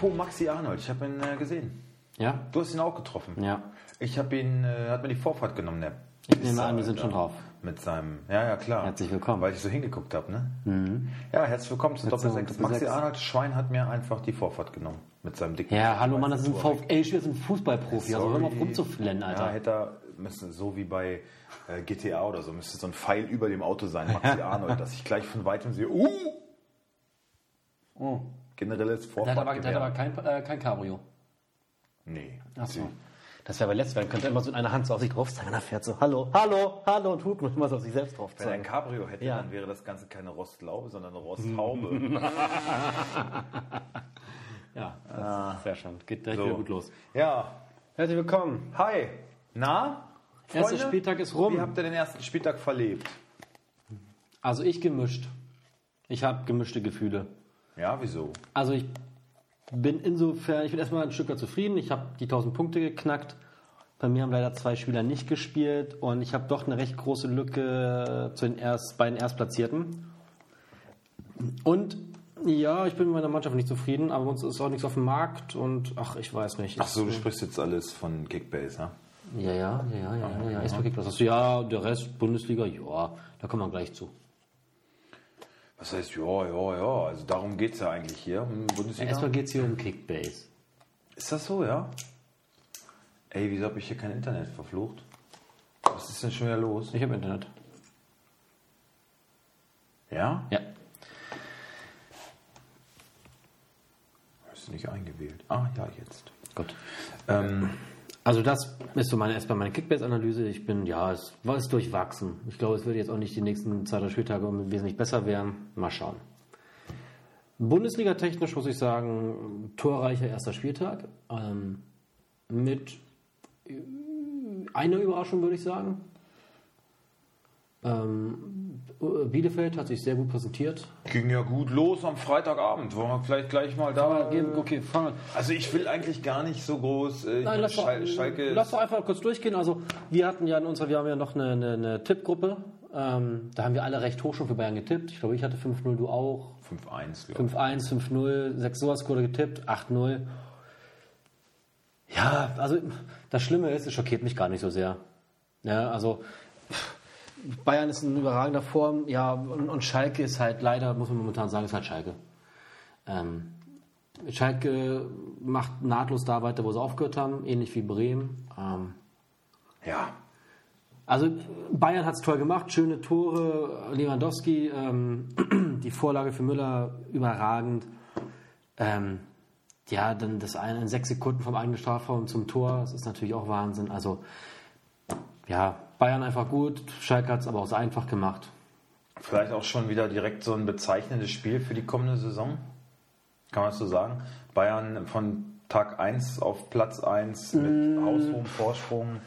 Apropos Maxi Arnold, ich habe ihn äh, gesehen. Ja? Du hast ihn auch getroffen. Ja. Ich habe ihn, äh, hat mir die Vorfahrt genommen, der Ich nehme Pisser, an, wir sind schon drauf. Mit seinem, ja, ja, klar. Herzlich willkommen. Weil ich so hingeguckt habe, ne? Ja, herzlich willkommen zu Herzlich Doppel 6. willkommen, Maxi Arnold Schwein hat mir einfach die Vorfahrt genommen. Mit seinem dicken. Ja, hallo Mann, das ist ein. VfL-Spieler, das ist ein Fußballprofi. Also hör mal auf rumzuflennen, Ja, Alter. hätte er, müsste so wie bei äh, GTA oder so, müsste so ein Pfeil über dem Auto sein, Maxi Arnold, dass ich gleich von weitem sehe, uh! Oh. Generelles Der Vorfahrt. hat aber, der hat aber kein, äh, kein Cabrio. Nee. Ach so. Das wäre aber letzt werden. Könnte immer so in einer Hand so auf sich drauf zeigen. Und er fährt so, hallo, hallo, hallo und tut und immer so auf sich selbst drauf Wenn er ein zeigen. Cabrio hätte, Ja. dann wäre das Ganze keine Rostlaube, sondern eine Rosthaube. Ja, das ist sehr schön. Geht direkt So. wieder gut los. ja, Herzlich willkommen. hi. Na? Erster? Spieltag ist rum. Wie habt ihr den ersten Spieltag verlebt? Also ich gemischt. Ich habe gemischte Gefühle. Ja, wieso? Also ich bin insofern, ich bin erstmal ein Stück weit zufrieden. Ich habe die 1000 Punkte geknackt. Bei mir haben leider zwei Spieler nicht gespielt und ich habe doch eine recht große Lücke zu den erst, beiden Erstplatzierten. Und ja, ich bin mit meiner Mannschaft nicht zufrieden, aber uns ist auch nichts auf dem Markt und ach, ich weiß nicht. Ach so, du sprichst jetzt alles von Kickbase, ne? Ja, ja, ja, ja, ja, ja, ja. Ist wirklich was. Hast du, ja, der Rest Bundesliga, ja, da kommen wir gleich zu. Was heißt, ja, ja, ja, also darum geht es ja eigentlich hier, um Bundesliga. Erstmal geht es hier um Kickbase. Ist das so, ja? Ey, wieso habe ich hier kein Internet verflucht? Was ist denn schon wieder los? Ich habe Internet. Ja? Ja. Du nicht eingewählt? Ah, ja, jetzt. Gut. Ähm, Also das ist so meine erstmal meine Kickbase-Analyse. Ich bin, ja, es war es durchwachsen. Ich glaube, es wird jetzt auch nicht die nächsten zwei, drei Spieltage wesentlich besser werden. Mal schauen. Bundesliga-technisch muss ich sagen, torreicher erster Spieltag. Ähm, mit äh, einer Überraschung, würde ich sagen. Ähm, Bielefeld hat sich sehr gut präsentiert. ging ja gut los am Freitagabend. Wollen wir vielleicht gleich mal da... Okay, fangen Also ich will eigentlich gar nicht so groß... Äh, Nein, lass doch, Schal Schalke... lass doch einfach kurz durchgehen. Also wir hatten ja in unserer, wir haben ja noch eine, eine, eine Tippgruppe. Ähm, da haben wir alle recht hoch schon für Bayern getippt. Ich glaube, ich hatte 5-0, du auch. 5-1, glaube ich. 5-1, 5-0, 6 sowas wurde getippt, 8-0. Ja, also das Schlimme ist, es schockiert mich gar nicht so sehr. Ja, also Bayern ist in überragender Form, ja, und, und Schalke ist halt leider, muss man momentan sagen, ist halt Schalke. Ähm, Schalke macht nahtlos da weiter, wo sie aufgehört haben, ähnlich wie Bremen. Ähm, Ja, also Bayern hat es toll gemacht, schöne Tore, Lewandowski, ähm, die Vorlage für Müller überragend. Ähm, ja, dann das eine in sechs Sekunden vom eigenen Strafraum zum Tor, das ist natürlich auch Wahnsinn. Also ja, Bayern einfach gut, Schalke hat es aber auch so einfach gemacht. vielleicht auch schon wieder direkt so ein bezeichnendes Spiel für die kommende Saison. Kann man das so sagen? Bayern von Tag 1 auf Platz 1 mit haushohem Vorsprung.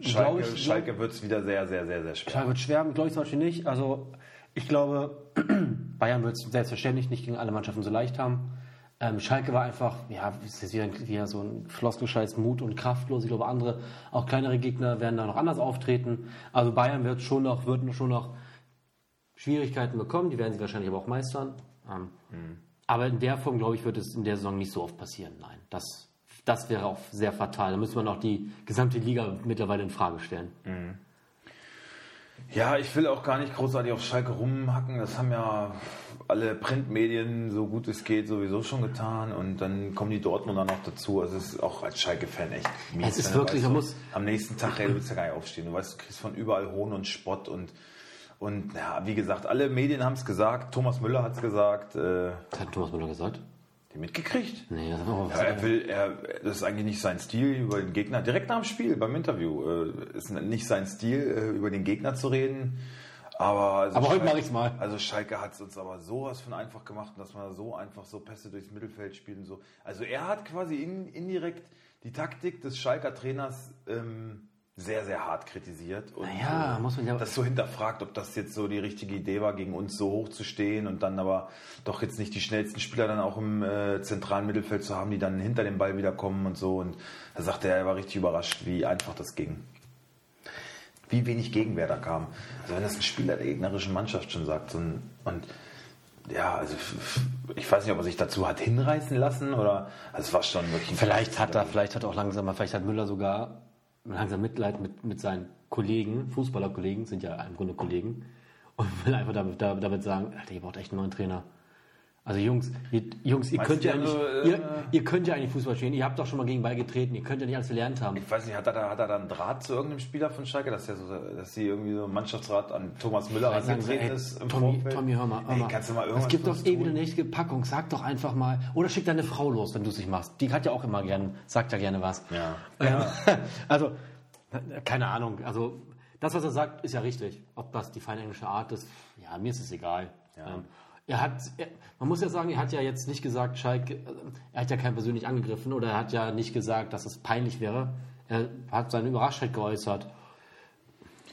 Schalke, ich- Schalke wird es wieder sehr, sehr, sehr, sehr schwer. Klar wird schwer, glaube ich zum Beispiel nicht. Also ich glaube, Bayern wird es selbstverständlich nicht gegen alle Mannschaften so leicht haben. Ähm, Schalke war einfach, ja, ist wieder, wieder so ein Floskelscheiß Mut und kraftlos. Ich glaube, andere, auch kleinere Gegner werden da noch anders auftreten. Also Bayern wird schon noch, wird schon noch Schwierigkeiten bekommen. Die werden sie wahrscheinlich aber auch meistern. Ähm, Aber in der Form, glaube ich, wird es in der Saison nicht so oft passieren. Nein, das, das wäre auch sehr fatal. Da müsste man auch die gesamte Liga mittlerweile in Frage stellen. Ja, ich will auch gar nicht großartig auf Schalke rumhacken. Das haben ja alle Printmedien, so gut es geht, sowieso schon getan. Und dann kommen die Dortmunder noch dazu. Also es ist auch als Schalke-Fan echt mies. Es ist ne? wirklich, Weißt man muss- Am nächsten Tag, ey, du willst ja gar nicht aufstehen. Du weißt, du kriegst von überall Hohn und Spott. Und, und ja, wie gesagt, alle Medien haben es gesagt. Thomas Müller hat es gesagt. Äh, Das hat Thomas Müller gesagt. die mitgekriegt? Nee, das war Ja, er will, er, das ist eigentlich nicht sein Stil, über den Gegner, direkt nach dem Spiel, beim Interview, äh, ist nicht sein Stil, äh, über den Gegner zu reden. Aber, also Aber heute Schalke- mach ich's mal. Also Schalke hat es uns aber sowas von einfach gemacht, dass man so einfach so Pässe durchs Mittelfeld spielt und so. Also er hat quasi in, indirekt die Taktik des Schalker Trainers ähm, sehr, sehr hart kritisiert. Und Naja, äh, muss man ja- das so hinterfragt, ob das jetzt so die richtige Idee war, gegen uns so hoch zu stehen und dann aber doch jetzt nicht die schnellsten Spieler dann auch im äh, zentralen Mittelfeld zu haben, die dann hinter dem Ball wieder kommen und so. Und da sagte er, er war richtig überrascht, wie einfach das ging. Wie wenig Gegenwehr da kam. Also wenn das ein Spieler der gegnerischen Mannschaft schon sagt ein, und ja, also ich weiß nicht, ob er sich dazu hat hinreißen lassen oder also es war schon wirklich ein Vielleicht hat er, vielleicht hat auch langsam, vielleicht hat Müller sogar langsam Mitleid mit, mit seinen Kollegen, Fußballerkollegen, sind ja im Grunde Kollegen, und will einfach damit, da- damit sagen, Alter, ihr braucht echt einen neuen Trainer. Also Jungs, ihr, Jungs, ihr könnt ja nicht, haben so, äh, ihr, ihr könnt ja eigentlich Fußball spielen. Ihr habt doch schon mal gegen Ball getreten. Ihr könnt ja nicht alles gelernt haben. Ich weiß nicht, hat er, da, hat er da einen Draht zu irgendeinem Spieler von Schalke, dass, der so, dass sie irgendwie so einen Mannschaftsrat an Thomas Müller angetreten ey, ist im Tommy, Vorfeld? Tommy, hör mal, hör mal. kannst du mal es irgendwas gibt für doch eh wieder eine nächste Packung. Sag doch einfach mal. Oder schick deine Frau los, wenn du es nicht machst. Die hat ja auch immer gern, sagt ja gerne was. Ja. Ähm, also, keine Ahnung. Also, das, was er sagt, ist ja richtig. Ob das die feine englische Art ist, ja, mir ist es egal. Ähm, er hat, er, man muss ja sagen, er hat ja jetzt nicht gesagt, Schalke, er hat ja keinen persönlich angegriffen oder er hat ja nicht gesagt, dass es peinlich wäre. Er hat seine Überraschtheit geäußert.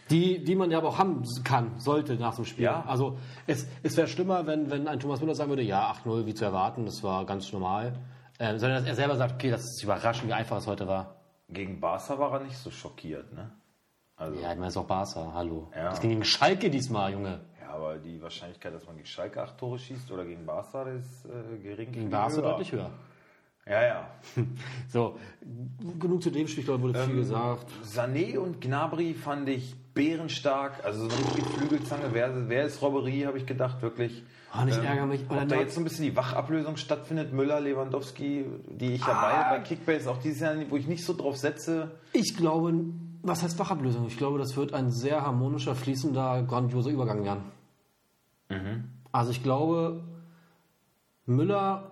Die, die man ja aber auch haben kann, sollte nach dem Spiel. Ja. Also es, es wäre schlimmer, wenn, wenn ein Thomas Müller sagen würde, ja, 8-0, wie zu erwarten, das war ganz normal. Ähm, sondern dass er selber sagt, okay, das ist überraschend, wie einfach es heute war. Gegen Barca war er nicht so schockiert, ne? Also, Ja, ich meine, es ist auch Barca, hallo. Ja. Das ging gegen Schalke diesmal, Junge. Ja, aber die Wahrscheinlichkeit, dass man gegen Schalke acht Tore schießt oder gegen Barca, ist äh, gering. Gegen Barca deutlich höher. Ja, ja. So, genug zu dem Spiel, glaube, wurde Ähm, viel gesagt. Sané und Gnabry fand ich bärenstark, also so eine richtige Flügelzange. Wer, wer ist Robberie, habe ich gedacht, wirklich. Oh, ich ärgere mich. Ob da jetzt so ein bisschen die Wachablösung stattfindet, Müller, Lewandowski, die ich ja Ah. beide bei Kickbase auch dieses Jahr, wo ich nicht so drauf setze. Ich glaube, was heißt Fachablösung? Ich glaube, das wird ein sehr harmonischer, fließender, grandioser Übergang werden. Mhm. Also ich glaube, Müller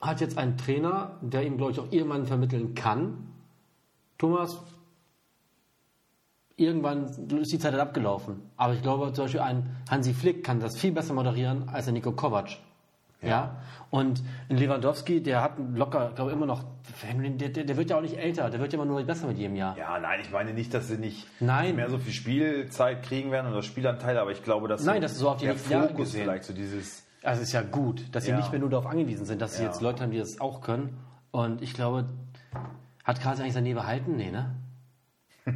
hat jetzt einen Trainer, der ihm, glaube ich, auch irgendwann vermitteln kann. Thomas, irgendwann ist die Zeit halt abgelaufen. Aber ich glaube, zum Beispiel ein Hansi Flick kann das viel besser moderieren als der Nico Kovac. Ja. Und ein Lewandowski, der hat locker, glaube ich, immer noch, der, der, der wird ja auch nicht älter, der wird ja immer nur besser mit jedem Jahr. Ja, nein, ich meine nicht, dass sie nicht Nein. mehr so viel Spielzeit kriegen werden oder Spielanteile, aber ich glaube, dass Nein, das ist so auf die der Jahre Fokus gesehen. vielleicht so dieses Also es ist ja gut, dass sie Ja. nicht mehr nur darauf angewiesen sind, dass sie Ja. jetzt Leute haben, die das auch können. Und ich glaube, hat Kasi eigentlich seine behalten? Nee, ne?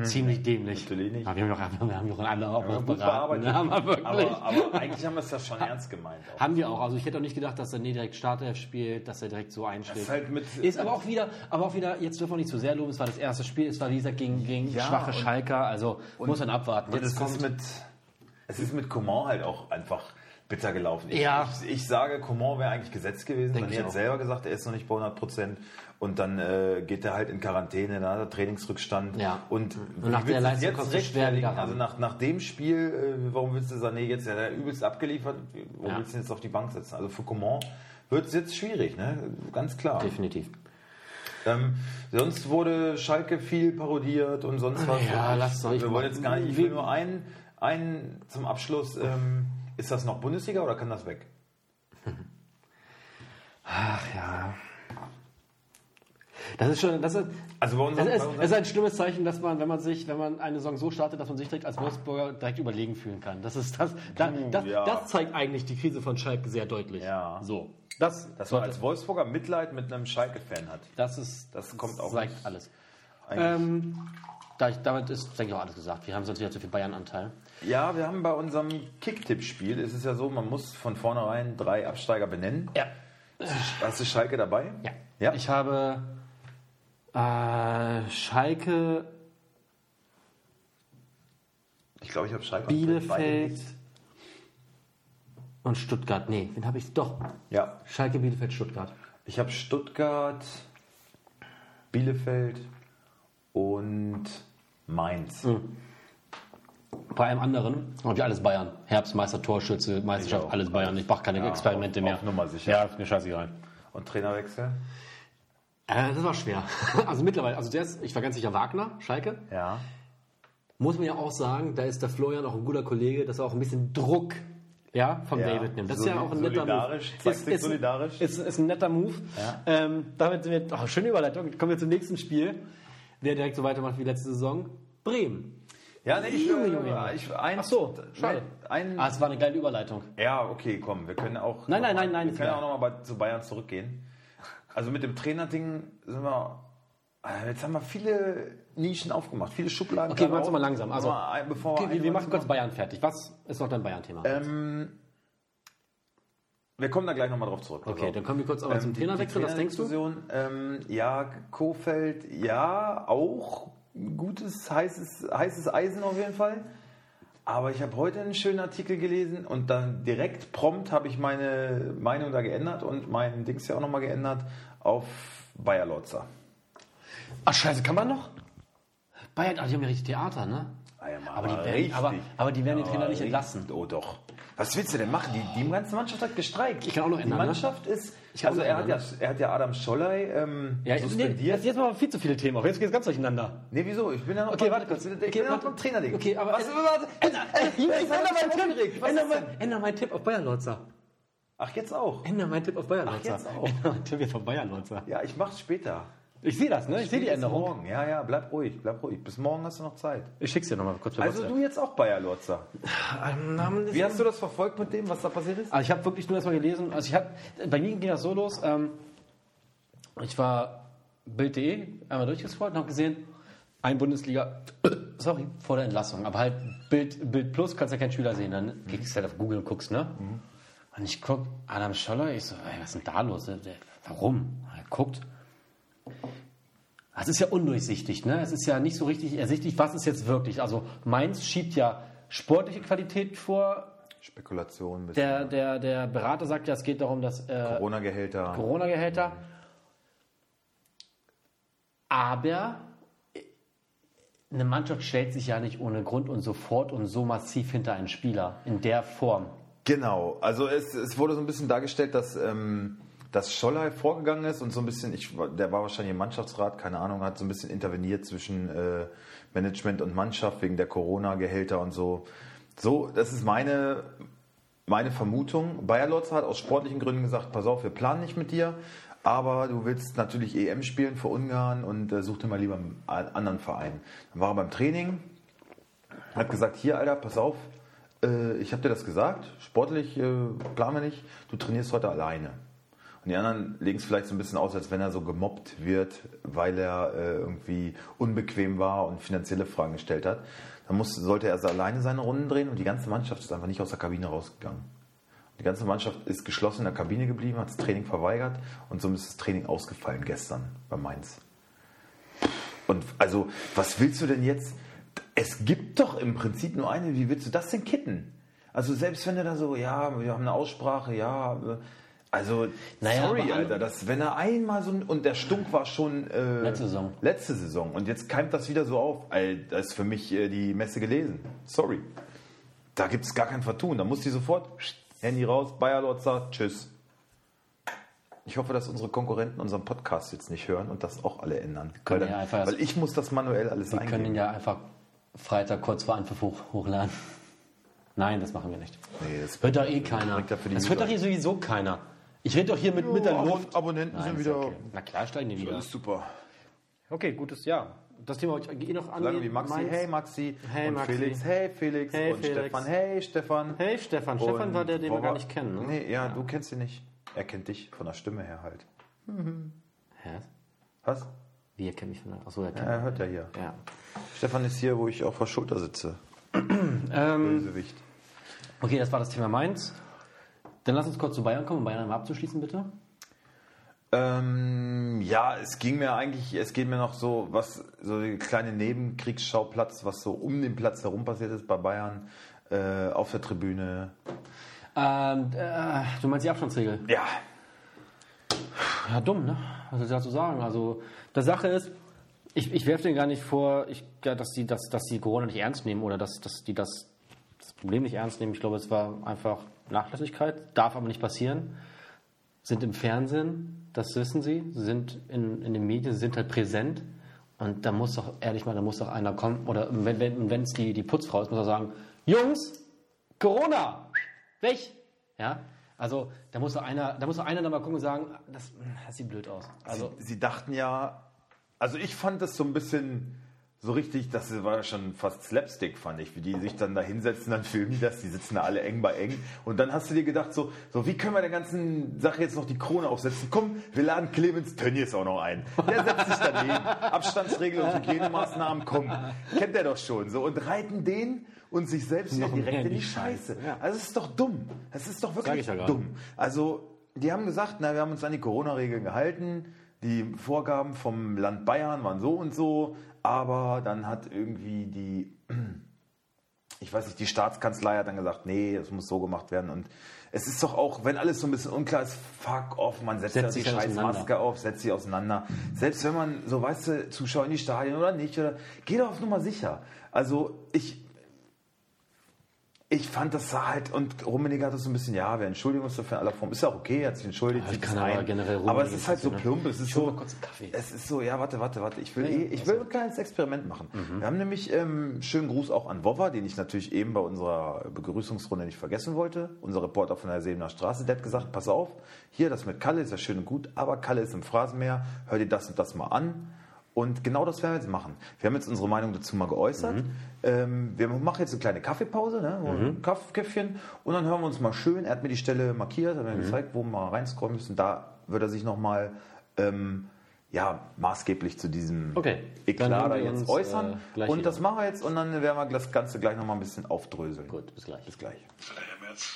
Ziemlich dämlich. Natürlich nicht. Aber wir haben doch, wir haben doch alle auch noch gut beraten. Ne? Haben wir wirklich. aber, aber eigentlich haben wir es ja schon ernst gemeint. Auch. haben wir auch. Also ich hätte auch nicht gedacht, dass er nie direkt Startelf spielt, dass er direkt so einschlägt. ist halt mit, Ist aber auch wieder, aber auch wieder, jetzt dürfen wir nicht zu sehr loben, es war das erste Spiel, es war wie gesagt gegen, gegen Ja, schwache und- Schalker, also muss man abwarten. Jetzt es ist mit, es ist mit Coman halt auch einfach bitter gelaufen. Ich, Ja. ich, ich sage, Coman wäre eigentlich gesetzt gewesen. Denk ich hat auch. selber gesagt, er ist noch nicht bei 100 Prozent. Und dann äh, geht er halt in Quarantäne, dann hat er Trainingsrückstand. Ja. Und, Und nach der Leistung jetzt schwer wieder ran. Also nach, nach dem Spiel, äh, warum willst du Sané jetzt, ja, der übelst abgeliefert, warum Ja. willst du ihn jetzt auf die Bank setzen? Also für Coman wird es jetzt schwierig, ne? ganz klar. definitiv. Ähm, sonst wurde Schalke viel parodiert und sonst was. Ja, Ich- lass doch, ich Wir wollen jetzt gar nicht. Ich will nur einen, einen zum Abschluss. Ähm, ist das noch Bundesliga oder kann das weg? Ach ja. Das ist schon, das ist, Also bei unserem, Es ist, es ist ein schlimmes Zeichen, dass man, wenn man sich, wenn man eine Saison so startet, dass man sich direkt als Wolfsburger direkt überlegen fühlen kann. Das ist das, da, Puh, das, ja. das zeigt eigentlich die Krise von Schalke sehr deutlich. Ja. So. Das, dass man als Wolfsburger Mitleid mit einem Schalke-Fan hat. das ist, Das kommt auch zeigt alles. Ähm, damit ist, denke ich, auch alles gesagt. Wir haben sonst wieder zu viel Bayern-Anteil. Ja, wir haben bei unserem Kicktipp-Spiel, ist es ja so, man muss von vornherein drei Absteiger benennen. Ja. Hast du Schalke dabei? Ja. Ja. Ich habe äh, Schalke, Ich glaube, ich habe Schalke. Bielefeld und Stuttgart. Nee, wen habe ich? Doch. Ja, Schalke, Bielefeld, Stuttgart. ich habe Stuttgart, Bielefeld und Mainz. Bei einem anderen habe ich alles Bayern. Herbstmeister, Torschütze, Meisterschaft, alles Bayern. Ich mache keine Experimente auf- mehr. auf Nummer sicher. Ja, ist mir scheißegal. Und Trainerwechsel? Äh, das war schwer. Also mittlerweile, also der ist, ich war ganz sicher Wagner, Schalke. Ja. Muss man ja auch sagen, da ist der Florian auch ein guter Kollege, dass er auch ein bisschen Druck ja, von Ja. David nimmt. Das ist ja auch ein netter Move. zeigt sich solidarisch. Ist, ist ein netter Move. Ja. Ähm, damit sind wir, oh, schöne Überleitung. Kommen wir zum nächsten Spiel. Wer direkt so weitermacht wie letzte Saison? Bremen. Ja, nee, ich, Junge, Junge, ich ein, Ach so, schade. Ein, Ah, es war eine geile Überleitung. ja, okay, komm, wir können auch. Nein, nein, mal- nein, nein, Wir können auch nochmal zu Bayern zurückgehen. Also mit dem Trainerding sind wir. äh, Jetzt haben wir viele Nischen aufgemacht, viele Schubladen. Okay, wir machen es mal langsam. Also, Mal bevor okay, wir, wir machen kurz Bayern fertig. Was ist noch dein Bayern-Thema? Ähm, Wir kommen da gleich nochmal drauf zurück. Okay, dann kommen wir kurz aber zum Trainerwechsel. Was denkst du? Ähm, ja, Kofeld, ja, auch gutes, heißes, heißes Eisen auf jeden Fall. Aber ich habe heute einen schönen Artikel gelesen und dann direkt prompt habe ich meine Meinung da geändert und mein Dings ja auch nochmal geändert auf Bayer Lotzer. Ach scheiße, kann man noch? Bayern, ach, die haben ja richtig Theater, ne? Ah ja, Aber die werden, richtig. aber, aber die werden den Trainer nicht entlassen. Oh doch. Was willst du denn machen? Die, die ganze Mannschaft hat gestreikt. Ich kann auch noch Die ändern, ne? Mannschaft ist. Ich also er hat, ja, er hat ja Adam Scholley ähm, Ja, nee, suspendiert. jetzt, mal viel zu viele Themen auf. Jetzt geht es ganz durcheinander. Nee, wieso? Ich bin ja noch Okay, warte kurz. Ich bin, Okay, bin ja noch beim Trainerding. Okay, aber- Was, warte, änder, Ich ändere meinen Tipp. Änder, ist denn? meinen auf Bayern Lotzer. Ach, jetzt auch? Änder meinen Tipp auf Bayern Ach, jetzt auch. Änder meinen Tipp jetzt auf Bayern Lotzer. Ja, ich mach's später. Ich sehe das, ne? Ich sehe die Änderung. Morgen. Ja, ja, bleib ruhig, bleib ruhig. Bis morgen hast du noch Zeit. Ich schick's dir nochmal kurz per Also WhatsApp. du jetzt auch Bayer Lotzer. Ähm, Wie hast du das verfolgt mit dem, was da passiert ist? Also ich habe wirklich nur erstmal gelesen. Also ich hab, bei mir ging das so los. Ähm, ich war Bild.de einmal durchgescrollt und habe gesehen, ein Bundesliga, sorry, vor der Entlassung. Aber halt Bild, Bild Plus kannst ja keinen Spieler sehen. Dann gehst du halt auf Google und guckst, ne? Und ich guck, Adam Scholler, ich so, ey, was ist denn da los? Der, warum? Er guckt. Es ist ja undurchsichtig, ne? Es ist ja nicht so richtig ersichtlich, was ist jetzt wirklich. Also Mainz schiebt ja sportliche Qualität vor, Spekulation, ein bisschen. der, der, der Berater sagt ja, es geht darum, dass äh, Corona-Gehälter. Corona-Gehälter. Aber äh, eine Mannschaft stellt sich ja nicht ohne Grund und sofort und so massiv hinter einen Spieler in der Form. Genau, also es, es wurde so ein bisschen dargestellt, dass, ähm, dass Scholler vorgegangen ist und so ein bisschen, ich, der war wahrscheinlich im Mannschaftsrat, keine Ahnung, hat so ein bisschen interveniert zwischen äh, Management und Mannschaft wegen der Corona-Gehälter und so. So, das ist meine, meine Vermutung. Bayer Lotz hat aus sportlichen Gründen gesagt, pass auf, wir planen nicht mit dir, aber du willst natürlich EM spielen für Ungarn und äh, such dir mal lieber einen anderen Verein. Dann war er beim Training, hat gesagt, hier Alter, pass auf, äh, ich habe dir das gesagt, sportlich äh, planen wir nicht, du trainierst heute alleine. Und die anderen legen es vielleicht so ein bisschen aus, als wenn er so gemobbt wird, weil er äh, irgendwie unbequem war und finanzielle Fragen gestellt hat. Dann muss, sollte er also alleine seine Runden drehen und die ganze Mannschaft ist einfach nicht aus der Kabine rausgegangen. Die ganze Mannschaft ist geschlossen in der Kabine geblieben, hat das Training verweigert und somit ist das Training ausgefallen gestern bei Mainz. Und also, was willst du denn jetzt? Es gibt doch im Prinzip nur eine, wie willst du das denn kitten? Also selbst wenn er da so, ja, wir haben eine Aussprache, ja, äh, also Naja, sorry, Alter, dass wenn er einmal so ein, und der Stunk war schon äh, Letzte Saison. letzte Saison und jetzt keimt das wieder so auf, Alter, da ist für mich äh, die Messe gelesen. Sorry, da gibt es gar kein Vertun, da muss die sofort Handy raus, Bayer Lotzer, tschüss. Ich hoffe, dass unsere Konkurrenten unseren Podcast jetzt nicht hören und das auch alle ändern. können Weil, ja dann, einfach- weil ich muss das manuell alles Wir können eingeben. ihn ja einfach Freitag kurz vor Anpfiff hoch, hochladen. Nein, das machen wir nicht. Nee, das Hört doch eh keiner. ja Das hört doch hier sowieso keiner. Ich rede doch hier mit, mit der Luft. Abonnenten Nein, sind ist wieder. okay. Na klar, steigen die wieder. Alles super. Okay, gutes Jahr. Das Thema wollte ich eh noch Sagen angehen. wie Maxi, hey Maxi. Hey, und Maxi. Felix, hey Felix. Hey, und Felix. Stefan, hey Stefan. Hey Stefan. Stefan Und war der, den wir gar nicht kennen. Ne? Nee, ja, du kennst ihn nicht. Er kennt dich von der Stimme her halt. Hä? Was? Wie, er kennt mich von der... Achso, er Ja, kennt er hört ja hier. Ja. Stefan ist hier, wo ich auf der Schulter sitze. Ähm, Bösewicht. okay, das war das Thema Mainz. Dann lass uns kurz zu Bayern kommen, um Bayern einmal abzuschließen, bitte. Ähm, ja, es ging mir eigentlich, es geht mir noch so, was, so der kleine Nebenkriegsschauplatz, was so um den Platz herum passiert ist bei Bayern, äh, auf der Tribüne. Ähm, äh, du meinst die Abstandsregel? Ja, Ja, dumm, ne? Was soll ich dazu sagen? Also, die Sache ist, ich, ich werfe denen gar nicht vor, ich, dass, die, dass, dass die Corona nicht ernst nehmen oder dass, dass die das, das Problem nicht ernst nehmen. Ich glaube, es war einfach Nachlässigkeit, darf aber nicht passieren. Sind im Fernsehen, das wissen sie, sind in, in den Medien, sind halt präsent. Und da muss doch, ehrlich mal, da muss doch einer kommen, oder wenn es wenn, die, die Putzfrau ist, muss er sagen, Jungs, Corona, weg! Ja, also da muss doch einer, da muss doch einer dann mal gucken und sagen, das, das sieht blöd aus. Also sie, sie dachten ja, also ich fand das so ein bisschen so richtig, das war schon fast Slapstick, fand ich, wie die sich dann da hinsetzen, dann filmen die das, die sitzen da alle eng bei eng. Und dann hast du dir gedacht, so, so wie können wir der ganzen Sache jetzt noch die Krone aufsetzen? Komm, wir laden Clemens Tönnies auch noch ein. Der setzt sich daneben. Abstandsregel und Hygienemaßnahmen, komm, kennt der doch schon. So, und reiten den und sich selbst Noch direkt in die Scheiße. Scheiße, ja. Also es ist doch dumm. Es ist doch wirklich ja dumm. Also, die haben gesagt, na, wir haben uns an die Corona-Regeln gehalten. Die Vorgaben vom Land Bayern waren so und so, aber dann hat irgendwie die, ich weiß nicht, die Staatskanzlei hat dann gesagt, nee, es muss so gemacht werden. Und es ist doch auch, wenn alles so ein bisschen unklar ist, fuck off, man setzt Setzt ja die dann scheiß. Maske auf, setzt sie auseinander. Selbst wenn man, so weißt du, Zuschauer in die Stadien oder nicht, oder geh doch auf Nummer sicher. Also ich, ich fand das sah halt, und Rummenigge hat das so ein bisschen, ja, wir entschuldigen uns dafür in aller Form. Ist ja auch okay, er hat sich entschuldigt. Ja, sieht kann aber ein. generell aber es ist halt so ne? plump, es ist Ich so, es ist so, ja, warte, warte, warte, ich will Ja, eh, ich will ein kleines Experiment machen. Wir haben nämlich, ähm, schönen Gruß auch an Wova, den ich natürlich eben bei unserer Begrüßungsrunde nicht vergessen wollte. Unser Reporter von der Sebener Straße, der hat gesagt, pass auf, hier, das mit Kalle ist ja schön und gut, aber Kalle ist im Phrasenmeer, hör dir das und das mal an. Und genau das werden wir jetzt machen. Wir haben jetzt unsere Meinung dazu mal geäußert. Mhm. Ähm, wir machen jetzt eine kleine Kaffeepause, ne? ein Kaff- Käffchen. Und dann hören wir uns mal schön. Er hat mir die Stelle markiert, hat mir Mhm. gezeigt, wo wir mal reinscrollen müssen. Da wird er sich nochmal ähm, ja, maßgeblich zu diesem Okay, Eklat da jetzt uns, äußern. äh, und das machen wir jetzt und dann werden wir das Ganze gleich nochmal ein bisschen aufdröseln. Gut, bis gleich. Bis gleich.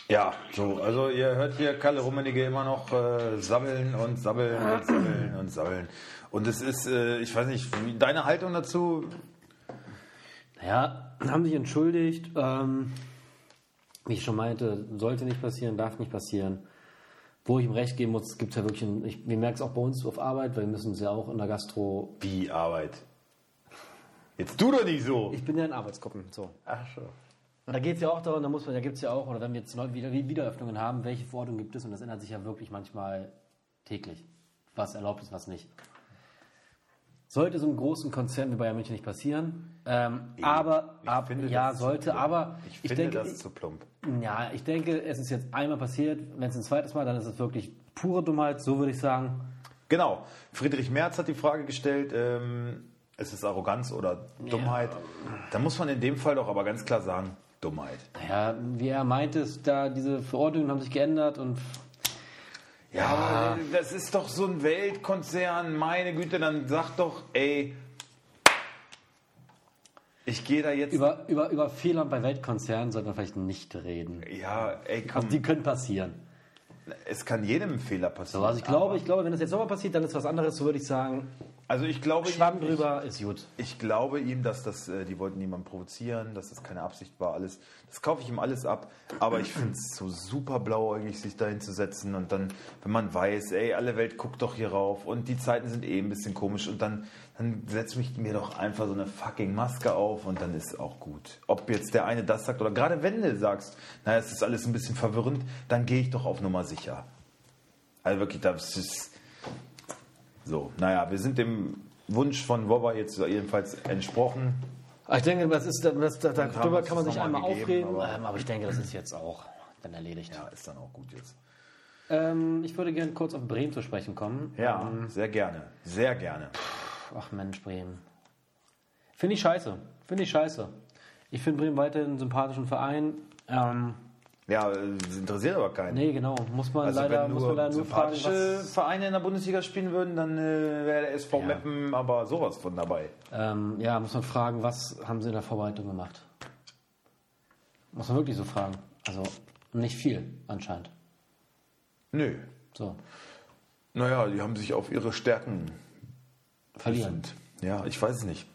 Ja, so, also ihr hört hier Kalle Rummenigge immer noch äh, sabbeln und sabbeln und sabbeln und sabbeln. Und es ist, äh, ich weiß nicht, wie deine Haltung dazu? Ja, haben sich entschuldigt. Ähm, wie ich schon meinte, sollte nicht passieren, darf nicht passieren. Wo ich ihm recht geben muss, gibt es ja wirklich, ein, ich, wir merken es auch bei uns auf Arbeit, weil wir müssen es ja auch in der Gastro. Wie Arbeit? Jetzt tu doch nicht so. Ich bin ja in Arbeitsgruppen, so. Ach so. Und da geht es ja auch darum, da muss man, da gibt es ja auch, oder wenn wir jetzt neu wieder Wiederöffnungen haben, welche Verordnungen gibt es? Und das ändert sich ja wirklich manchmal täglich, was erlaubt ist, was nicht. Sollte so einem großen Konzern wie Bayern München nicht passieren. Ähm, aber, Ich ab, finde, ja, ist sollte, aber Ich, ich, finde denke, das zu plump. ja, ich denke, es ist jetzt einmal passiert. Wenn es ein zweites Mal, dann ist es wirklich pure Dummheit, so würde ich sagen. Genau. Friedrich Merz hat die Frage gestellt, ähm, ist es Arroganz oder Dummheit? Da muss man in dem Fall doch aber ganz klar sagen, Dummheit. Naja, wie er meinte, ist da diese Verordnungen haben sich geändert und Ja, das ist doch so ein Weltkonzern, meine Güte, dann sag doch, ey, ich gehe da jetzt. über, über, über Fehler bei Weltkonzernen sollte man vielleicht nicht reden. ja, ey, komm, Also die können passieren. Es kann jedem Fehler passieren. So, also ich glaube, ich glaube, wenn das jetzt nochmal passiert, dann ist was anderes, so würde ich sagen. also ich glaube, Schwamm drüber ist gut. Ich, ich glaube ihm, dass das, äh, die wollten niemanden provozieren, dass das keine Absicht war, alles. Das kaufe ich ihm alles ab. Aber ich finde es so super blauäugig, sich da hinzusetzen und dann, wenn man weiß, ey, alle Welt guckt doch hier rauf und die Zeiten sind eh ein bisschen komisch und dann, dann setze ich mir doch einfach so eine fucking Maske auf und dann ist auch gut. Ob jetzt der eine das sagt oder gerade wenn du sagst, naja, es ist alles ein bisschen verwirrend, dann gehe ich doch auf Nummer sicher. Also wirklich, das ist so. Naja, wir sind dem Wunsch von Wobber jetzt jedenfalls entsprochen. Aber ich denke, das ist, das, das, darüber kann man sich einmal gegeben, aufreden. aber- ähm, aber ich denke, das ist jetzt auch dann erledigt. Ja, ist dann auch gut jetzt. Ähm, ich würde gerne kurz auf Bremen zu sprechen kommen. Ja, sehr gerne. Sehr gerne. Ach Mensch, Bremen. Finde ich scheiße. Finde ich scheiße. Ich finde Bremen weiterhin einen sympathischen Verein. Ähm, Ja, das interessiert aber keinen. nee, genau. Muss man also leider, wenn muss man nur leider nur fragen, sympathische was, Vereine in der Bundesliga spielen würden, dann äh, wäre der SV Ja. Meppen aber sowas von dabei. ähm, ja, muss man fragen, was haben sie in der Vorbereitung gemacht? Muss man wirklich so fragen. Also nicht viel anscheinend. Nö. So, Naja, die haben sich auf ihre Stärken verlieren. Ja, ich weiß es nicht.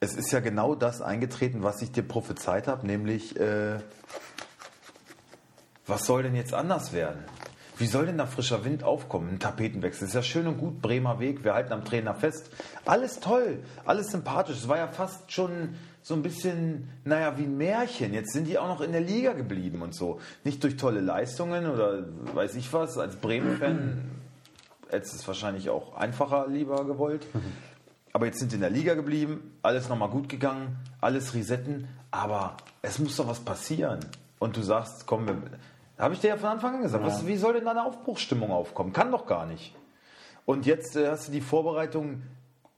Es ist ja genau das eingetreten, was ich dir prophezeit habe, nämlich, äh, was soll denn jetzt anders werden? Wie soll denn da frischer Wind aufkommen? Ein Tapetenwechsel ist ja schön und gut, Bremer Weg, wir halten am Trainer fest. Alles toll, alles sympathisch. Es war ja fast schon so ein bisschen, naja, wie ein Märchen. Jetzt sind die auch noch in der Liga geblieben und so. Nicht durch tolle Leistungen oder weiß ich was. Als Bremen-Fan hättest es wahrscheinlich auch einfacher lieber gewollt. Aber jetzt sind sie in der Liga geblieben, alles nochmal gut gegangen, alles resetten, aber es muss doch was passieren. Und du sagst, komm, wir, habe ich dir ja von Anfang an gesagt, was, wie soll denn da eine Aufbruchsstimmung aufkommen? Kann doch gar nicht. Und jetzt äh, hast du die Vorbereitung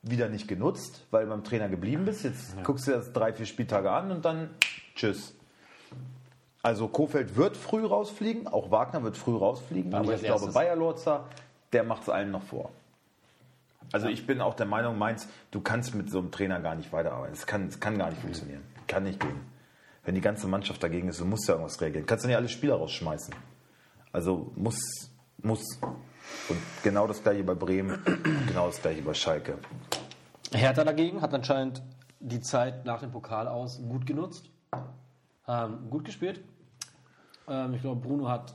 wieder nicht genutzt, weil du beim Trainer geblieben bist. Jetzt guckst du dir das drei, vier Spieltage an und dann tschüss. Also Kofeld wird früh rausfliegen, auch Wagner wird früh rausfliegen, aber ich glaube? Bayer Lorzer, der macht es allen noch vor. Also ich bin auch der Meinung, Mainz, du kannst mit so einem Trainer gar nicht weiterarbeiten. Es kann, es kann gar nicht funktionieren. Kann nicht gehen. Wenn die ganze Mannschaft dagegen ist, du musst ja irgendwas regeln. Kannst du nicht alle Spieler rausschmeißen. Also muss, muss. Und genau das gleiche bei Bremen, genau das gleiche bei Schalke. Hertha dagegen hat anscheinend die Zeit nach dem Pokal aus gut genutzt. Ähm, gut gespielt. Ähm, ich glaube, Bruno hat,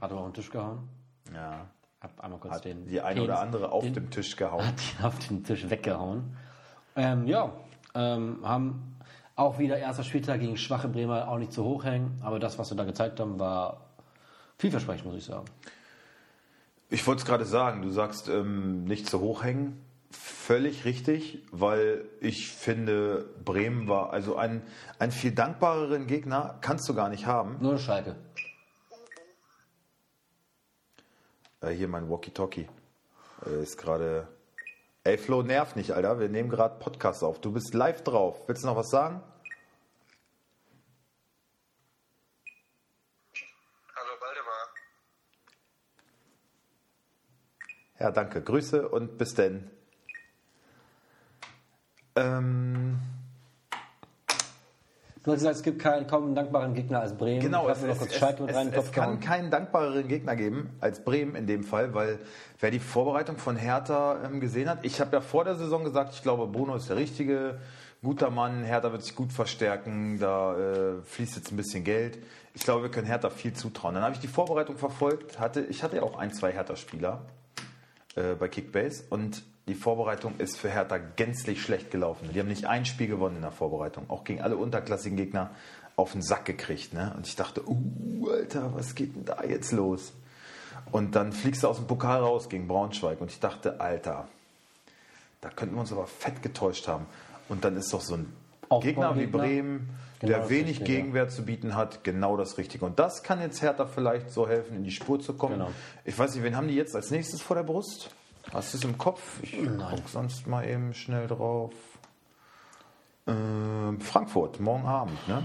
hat aber auf den Tisch gehauen. Ja. Hab einmal kurz Hat den. die eine oder andere auf den, dem Tisch gehauen. Hat ihn auf den Tisch weggehauen. Ähm, ja, ähm, haben auch wieder erster Spieltag gegen schwache Bremer auch nicht zu hoch hängen. Aber das, was wir da gezeigt haben, war vielversprechend, muss ich sagen. Ich wollte es gerade sagen, du sagst ähm, nicht zu hoch hängen. Völlig richtig, weil ich finde, Bremen war also ein, ein viel dankbareren Gegner kannst du gar nicht haben. Nur Schalke. Äh, hier mein Walkie-Talkie äh, ist gerade. Ey Flo, nerv nicht, Alter. Wir nehmen gerade Podcast auf. Du bist live drauf. Willst du noch was sagen? Hallo Waldemar. Ja, danke. Grüße und bis denn. Ähm, Du hast gesagt, es gibt keinen kaum einen dankbaren Gegner als Bremen. Genau, es, es, es, es, kann keinen dankbareren Gegner geben als Bremen in dem Fall, weil wer die Vorbereitung von Hertha ähm, gesehen hat, ich habe ja vor der Saison gesagt, ich glaube, Bruno ist der richtige, guter Mann, Hertha wird sich gut verstärken, da äh, fließt jetzt ein bisschen Geld. Ich glaube, wir können Hertha viel zutrauen. Dann habe ich die Vorbereitung verfolgt, hatte, ich hatte ja auch ein, zwei Hertha-Spieler äh, bei Kickbase und die Vorbereitung ist für Hertha gänzlich schlecht gelaufen. Die haben nicht ein Spiel gewonnen in der Vorbereitung, auch gegen alle unterklassigen Gegner auf den Sack gekriegt. Ne? Und ich dachte, uh, Alter, was geht denn da jetzt los? Und dann fliegst du aus dem Pokal raus gegen Braunschweig und ich dachte, Alter, da könnten wir uns aber fett getäuscht haben. Und dann ist doch so ein Aufbaugegner. Gegner wie Bremen, Genau der wenig Richtige. Gegenwehr zu bieten hat, genau das Richtige. Und das kann jetzt Hertha vielleicht so helfen, in die Spur zu kommen. Genau. Ich weiß nicht, wen haben die jetzt als nächstes vor der Brust? Hast du es im Kopf? Ich Nein. guck sonst mal eben schnell drauf. Ähm, Frankfurt, morgen Abend, ne?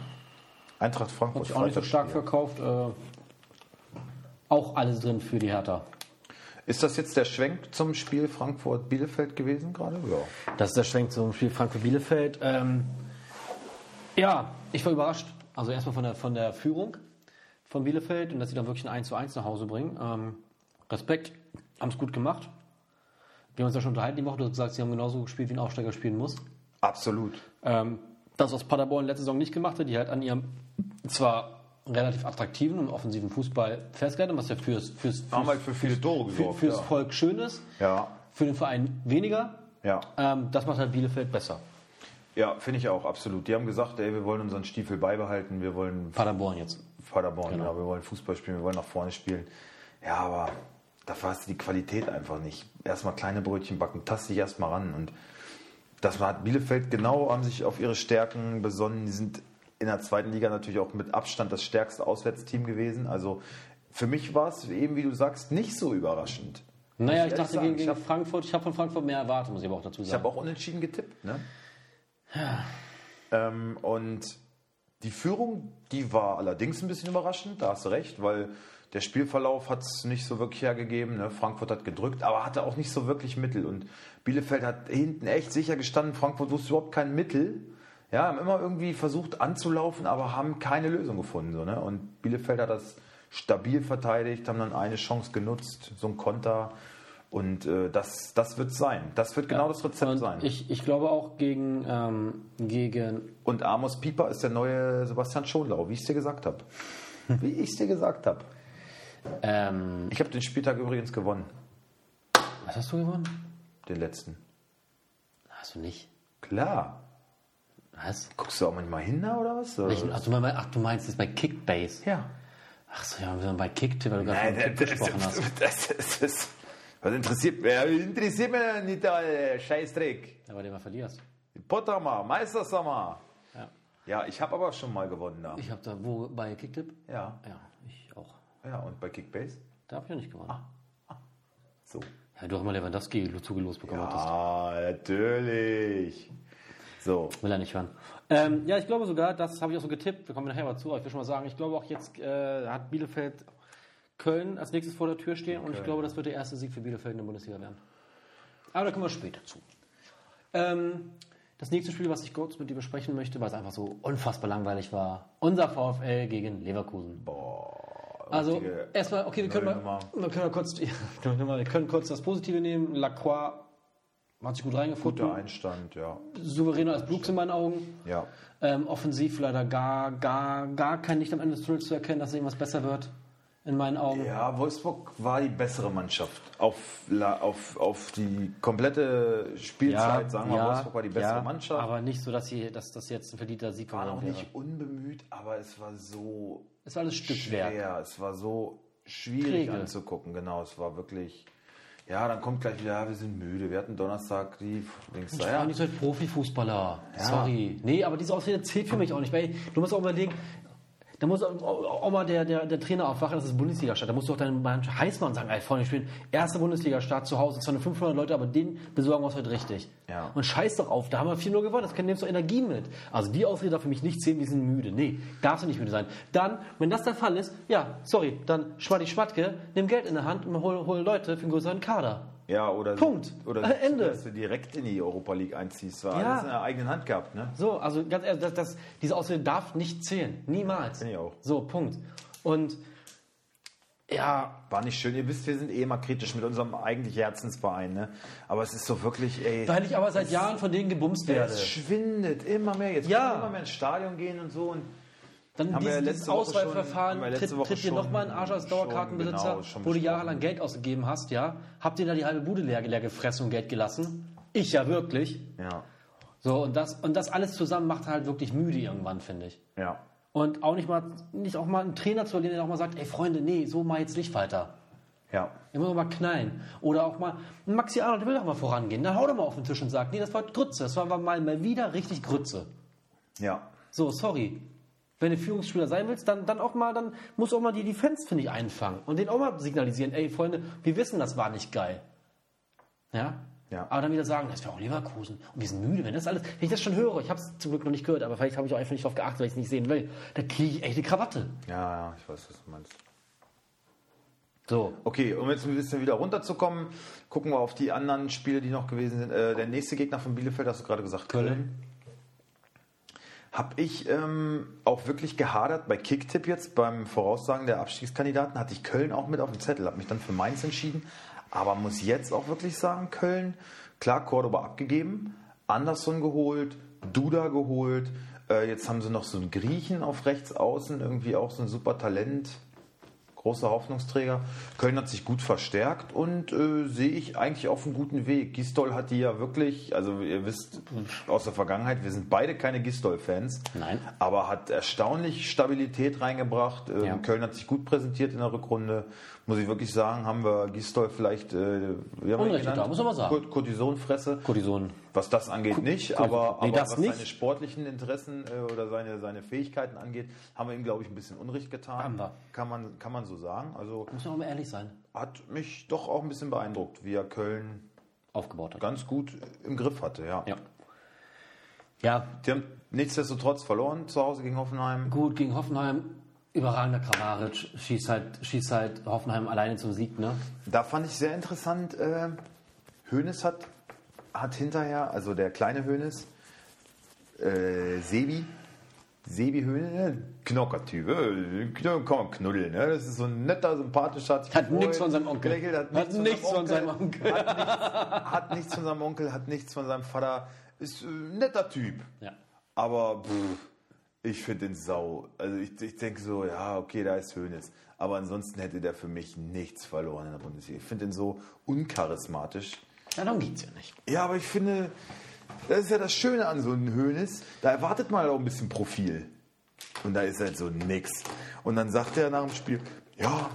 Eintracht Frankfurt. Hat sich auch nicht so stark Freitagsspiel. verkauft. Äh, auch alles drin für die Hertha. Ist das jetzt der Schwenk zum Spiel Frankfurt-Bielefeld gewesen gerade? Ja. Das ist der Schwenk zum Spiel Frankfurt-Bielefeld. Ähm, ja, ich war überrascht. Also erstmal von der, von der Führung von Bielefeld und dass sie dann wirklich ein 1 zu 1 nach Hause bringen. Ähm, Respekt, haben es gut gemacht. Wir haben uns ja schon unterhalten die Woche. Du hast gesagt, sie haben genauso gespielt, wie ein Aufsteiger spielen muss. Absolut. Ähm, das, was Paderborn letzte Saison nicht gemacht hat, die halt an ihrem zwar relativ attraktiven und offensiven Fußball festgehalten, was ja fürs, fürs, fürs, halt für viele Tore gesorgt. fürs ja. Volk schön ist, Ja, für den Verein weniger. ja. Ähm, das macht halt Bielefeld besser. Ja, finde ich auch, absolut. Die haben gesagt, ey, wir wollen unseren Stiefel beibehalten, wir wollen Paderborn jetzt. Paderborn, Genau. genau. wir wollen Fußball spielen, wir wollen nach vorne spielen. Ja, aber dafür hast du die Qualität einfach nicht. Erstmal kleine Brötchen backen, tast dich erstmal ran. Und das hat Bielefeld genau, haben sich auf ihre Stärken besonnen. Die sind in der zweiten Liga natürlich auch mit Abstand das stärkste Auswärtsteam gewesen. Also für mich war es eben, wie du sagst, nicht so überraschend. Naja, ich dachte sagen. gegen, ich gegen habe Frankfurt, ich habe von Frankfurt mehr erwartet, muss ich aber auch dazu ich sagen. hab auch unentschieden getippt. Ne? Ähm, und die Führung, die war allerdings ein bisschen überraschend, da hast du recht, weil der Spielverlauf hat es nicht so wirklich hergegeben. Ne? Frankfurt hat gedrückt, aber hatte auch nicht so wirklich Mittel. Und Bielefeld hat hinten echt sicher gestanden. Frankfurt wusste überhaupt kein Mittel. Ja, haben immer irgendwie versucht anzulaufen, aber haben keine Lösung gefunden. So, ne? Und Bielefeld hat das stabil verteidigt, haben dann eine Chance genutzt, so ein Konter. Und äh, das, das wird sein. Das wird genau das Rezept sein. ich, ich glaube auch gegen, ähm, gegen Und Amos Pieper ist der neue Sebastian Schonlau, wie ich es dir gesagt habe. Wie ich es dir gesagt habe. Ähm, Ich habe den Spieltag übrigens gewonnen, was hast du gewonnen? den letzten. Hast du nicht. Klar. Was? Guckst du auch manchmal hin da oder was? Welchen, ach, du meinst, ach, du meinst jetzt bei Kickbase. Ja. Ach so, ja, wir sind bei Kicktipp, weil du gerade von Kick das, gesprochen hast. das, das, das, was interessiert mich? Interessiert mich nicht der Scheißdreck. Aber den mal verlierst. Potthammer, Meistersommer. Ja. Ja, ich habe aber schon mal gewonnen da. Ich habe da, wo, bei Kicktipp? Ja, Ja. Ja, und bei Kickbase? Da habe ich noch nicht gewonnen. So. Ja, du hast mal Lewandowski zugelost bekommen hattest. Ah, natürlich. So. Will er nicht hören. Ähm, ja, ich glaube sogar, das habe ich auch so getippt, wir kommen nachher mal zu, aber ich will schon mal sagen, ich glaube auch jetzt äh, hat Bielefeld Köln als nächstes vor der Tür stehen und ich glaube, das wird der erste Sieg für Bielefeld in der Bundesliga werden. Aber da kommen wir später zu. Ähm, das nächste Spiel, was ich kurz mit dir besprechen möchte, weil es einfach so unfassbar langweilig war, unser VfL gegen Leverkusen. Boah. Also erstmal, okay, wir können, mal, wir können, mal kurz, ja, wir können kurz das Positive nehmen. Lacroix hat sich gut reingefunden. Guter Einstand, ja. Souveräner als Brooks in meinen Augen. Ja. Ähm, offensiv leider gar, gar, gar kein Licht am Ende des Tunnels zu erkennen, dass irgendwas besser wird. In meinen Augen. Ja, Wolfsburg war die bessere Mannschaft. Auf, auf, auf die komplette Spielzeit, sagen wir, Wolfsburg war die bessere ja, Mannschaft. Aber nicht so, dass, sie, dass das jetzt ein verdienter Sieg war geworden noch nicht unbemüht, aber es war so Es war alles Stückwerk. schwer. Es war so schwierig Träge. anzugucken. Genau, es war wirklich. Ja, dann kommt gleich wieder, ja, wir sind müde. Wir hatten Donnerstag die. Ich war ja, nicht so ein Profifußballer. Sorry. Nee, aber diese Ausrede zählt für mich auch nicht. Weil du musst auch überlegen, da muss auch, auch mal der, der, der Trainer aufwachen, das ist Bundesliga-Start. Da musst du auch deinen Mann Heißmann sagen, ey, Freunde, wir spielen erste Bundesliga-Start zu Hause, zwar nur 500 Leute, aber den besorgen wir uns heute richtig. Ja. Und scheiß doch auf, da haben wir 4-0 gewonnen, das nimmst du Energie mit. Also die Ausrede darf für mich nicht zählen, wir sind müde. Nee, darfst du nicht müde sein. Dann, wenn das der Fall ist, ja, sorry, dann Schwaddi Schwadke, nimm Geld in der Hand und hol, hol Leute für einen größeren Kader. Ja, oder, Punkt. oder Äh, Ende. dass du direkt in die Europa League einziehst. War Ja. alles in der eigenen Hand gehabt, ne? So, also ganz ehrlich, das, das, diese Ausrede darf nicht zählen. Niemals. Finde ich auch. So, Punkt. Und ja, War nicht schön. Ihr wisst, wir sind eh immer kritisch mit unserem eigentlich Herzensverein, ne? Aber es ist so wirklich, ey. weil ich aber seit Jahren von denen gebumst werde. Es schwindet immer mehr. Jetzt Ja. können wir immer mehr ins Stadion gehen und so. Und Dann Haben dieses, dieses Auswahlverfahren schon- tritt, tritt dir nochmal in den Arsch als Dauerkartenbesitzer, genau, wo du jahrelang Geld ausgegeben hast, ja. Habt ihr da die halbe Bude leer, leer gefressen und Geld gelassen? Ich ja wirklich. ja, So, und das, und das alles zusammen macht halt wirklich müde irgendwann, finde ich. ja. Und auch nicht mal, nicht auch mal einen Trainer zu erleben, der auch mal sagt, ey Freunde, nee, so mal jetzt nicht weiter. Ja. Immer mal knallen. Oder auch mal, ein Maxi Arnold der will doch mal vorangehen. Dann hau doch mal auf den Tisch und sag, nee, das war Grütze. Das war mal, mal wieder richtig Grütze. Ja. So, sorry. Wenn du Führungsspieler sein willst, dann, dann auch mal, dann musst du auch mal die Defense, finde ich, einfangen. Und den auch mal signalisieren, ey, Freunde, wir wissen, das war nicht geil. Ja? Ja. Aber dann wieder sagen, das wäre auch Leverkusen. Und wir sind müde, wenn das alles, wenn ich das schon höre, ich habe es zum Glück noch nicht gehört, aber vielleicht habe ich auch einfach nicht darauf geachtet, weil ich es nicht sehen will, da kriege ich echt eine Krawatte. Ja, ja, ich weiß, was du meinst. So. Okay, um jetzt ein bisschen wieder runterzukommen, gucken wir auf die anderen Spiele, die noch gewesen sind. Äh, der nächste Gegner von Bielefeld, hast du gerade gesagt, Köln. Habe ich ähm, auch wirklich gehadert bei Kicktipp jetzt beim Voraussagen der Abstiegskandidaten, hatte ich Köln auch mit auf dem Zettel, habe mich dann für Mainz entschieden, aber muss jetzt auch wirklich sagen, Köln, klar, Cordoba abgegeben, Anderson geholt, Duda geholt, äh, jetzt haben sie noch so einen Griechen auf rechts außen, irgendwie auch so ein super Talent, großer Hoffnungsträger. Köln hat sich gut verstärkt und äh, sehe ich eigentlich auf einem guten Weg. Gistol hat die ja wirklich, also ihr wisst aus der Vergangenheit, wir sind beide keine Gistol-Fans, Nein. aber hat erstaunlich Stabilität reingebracht. Ähm, Ja. Köln hat sich gut präsentiert in der Rückrunde. Muss ich wirklich sagen, haben wir Gistol vielleicht, äh, wie haben Unrecht da, muss man mal sagen. Kort- Cortisonfresse. Cortison. Was das angeht, nicht, Ko- aber, nee, aber was nicht. seine sportlichen Interessen äh, oder seine, seine Fähigkeiten angeht, haben wir ihm, glaube ich, ein bisschen Unrecht getan. Haben wir. Kann man, kann man so sagen. Also Muss man auch mal ehrlich sein. hat mich doch auch ein bisschen beeindruckt, wie er Köln Aufgebaut hat. ganz gut im Griff hatte. Ja. Ja. Ja, Die haben nichtsdestotrotz verloren zu Hause gegen Hoffenheim. gut gegen Hoffenheim. Überragender Kramaric schießt halt, schießt halt Hoffenheim alleine zum Sieg, ne? Da fand ich sehr interessant, äh, Hoeneß hat, hat hinterher, also der kleine Hoeneß, äh, Sebi, Sebi äh, Knockertyp, äh, kn- kann man knuddeln, ne? das ist so ein netter, sympathischer sich Hat nichts von seinem Onkel. gelächelt, Hat, Hat nichts von seinem Onkel. Hat nichts, hat nichts von seinem Onkel, hat nichts von seinem Vater, ist äh, ein netter Typ. Ja. Aber pff, ich finde den sau. Also ich, ich denke so, ja, okay, da ist Hönes. Aber ansonsten hätte der für mich nichts verloren in der Bundesliga. Ich finde den so uncharismatisch. Ja, darum geht's ja nicht. Ja, aber ich finde, das ist ja das Schöne an so einem Hönes. Da erwartet man auch ein bisschen Profil. Und da ist halt so nix. Und dann sagt er nach dem Spiel, ja,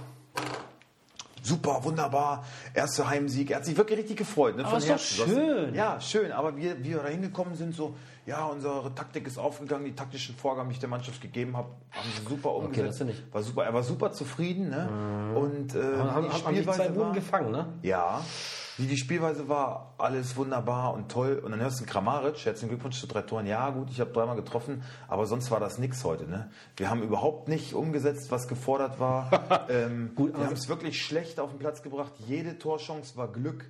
super, wunderbar, erster Heimsieg. Er hat sich wirklich richtig gefreut. Ne, Aber ist doch schön. Ja, schön. Aber wir, wie wir da hingekommen sind, so, ja, unsere Taktik ist aufgegangen, die taktischen Vorgaben, die ich der Mannschaft gegeben habe, haben sie super umgesetzt. ich. War super, er war super zufrieden. Ne? Und äh, Haben, die haben, haben die Spielweise war- gefangen, ne? ja, wie die Spielweise war, alles wunderbar und toll. Und dann hörst du Kramaric, herzlichen Glückwunsch zu drei Toren. Ja, gut, ich habe dreimal getroffen, aber sonst war das nix heute. Ne? Wir haben überhaupt nicht umgesetzt, was gefordert war. ähm, Gut, wir aber- haben es wirklich schlecht auf den Platz gebracht. Jede Torchance war Glück.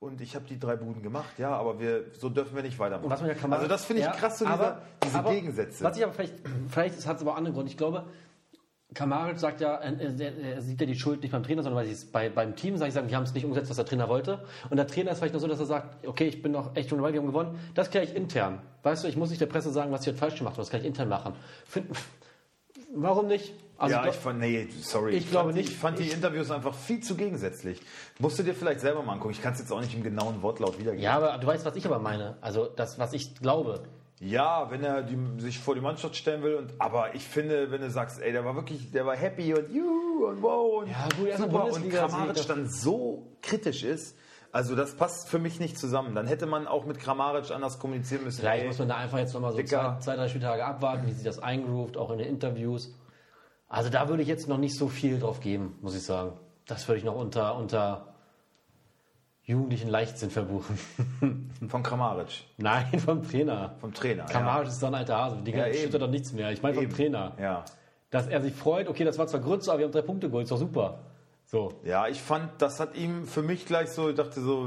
Und ich habe die drei Buden gemacht, ja, aber wir, so dürfen wir nicht weitermachen. Was man ja Kramaric- also das finde ich Ja, krass, so diese, aber- diese aber Gegensätze. Was ich aber vielleicht, vielleicht hat es aber auch andere Gründe. Ich glaube, Kamaric sagt ja, er sieht ja die Schuld nicht beim Trainer, sondern weil sie es bei, beim Team sage ich sagen, wir haben es nicht umgesetzt, was der Trainer wollte. Und der Trainer ist vielleicht noch so, dass er sagt, okay, ich bin noch echt schon dabei, wir haben gewonnen. Das kläre ich intern. Weißt du, ich muss nicht der Presse sagen, was ich jetzt falsch gemacht habe, das kann ich intern machen. Find, warum nicht? Also ja, ich fand, nee, sorry. Ich glaube fand die, nicht. Ich fand die Ich- Interviews einfach viel zu gegensätzlich. Musst du dir vielleicht selber mal angucken. Ich kann es jetzt auch nicht im genauen Wortlaut wiedergeben. ja, aber du weißt, was ich aber meine. Also das, was ich glaube. Ja, wenn er die, sich vor die Mannschaft stellen will. Und, aber ich finde, wenn du sagst, ey, der war wirklich, der war happy und juhu und wow und Ja, gut, super und Kramaric dann so kritisch ist, also das passt für mich nicht zusammen. Dann hätte man auch mit Kramaric anders kommunizieren müssen. Vielleicht Ey, muss man da einfach jetzt nochmal so zwei, zwei, drei Spieltage abwarten, wie sich das eingroovt, auch in den Interviews. Also da würde ich jetzt noch nicht so viel drauf geben, muss ich sagen. Das würde ich noch unter, unter jugendlichen Leichtsinn verbuchen. von Kramaric, Nein, vom Trainer. vom Trainer. Kamaric ist doch ein alter Hase. Die Ja, ja, eben. doch nichts mehr. Ich meine vom Eben. Trainer. Ja. Dass er sich freut, okay, das war zwar Grütze, aber wir haben drei Punkte geholt, ist doch super. So. Ja, ich fand, das hat ihm für mich gleich so, ich dachte so,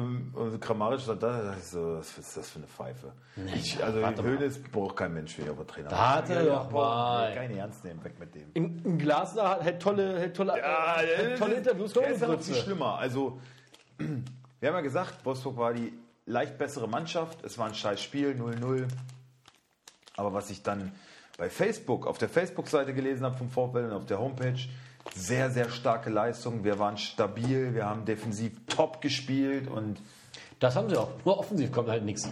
Kramaric, da dachte ich so, was ist das für eine Pfeife? ich, also. Höhnes braucht kein Mensch mehr, aber Trainer. Warte ja, doch mal. nee, Keine ernst nehmen, weg mit dem. In, in Glasner hält tolle, hält tolle, Ja, äh, hält tolle Interviews, ohne ist ja noch viel schlimmer. Also, wir haben ja gesagt, Wolfsburg war die leicht bessere Mannschaft. Es war ein scheiß Spiel, 0-0. Aber was ich dann bei Facebook, auf der Facebook-Seite gelesen habe vom VfL und auf der Homepage, sehr, sehr starke Leistung. Wir waren stabil, wir haben defensiv top gespielt und Das haben sie auch. Nur offensiv kommt halt nichts.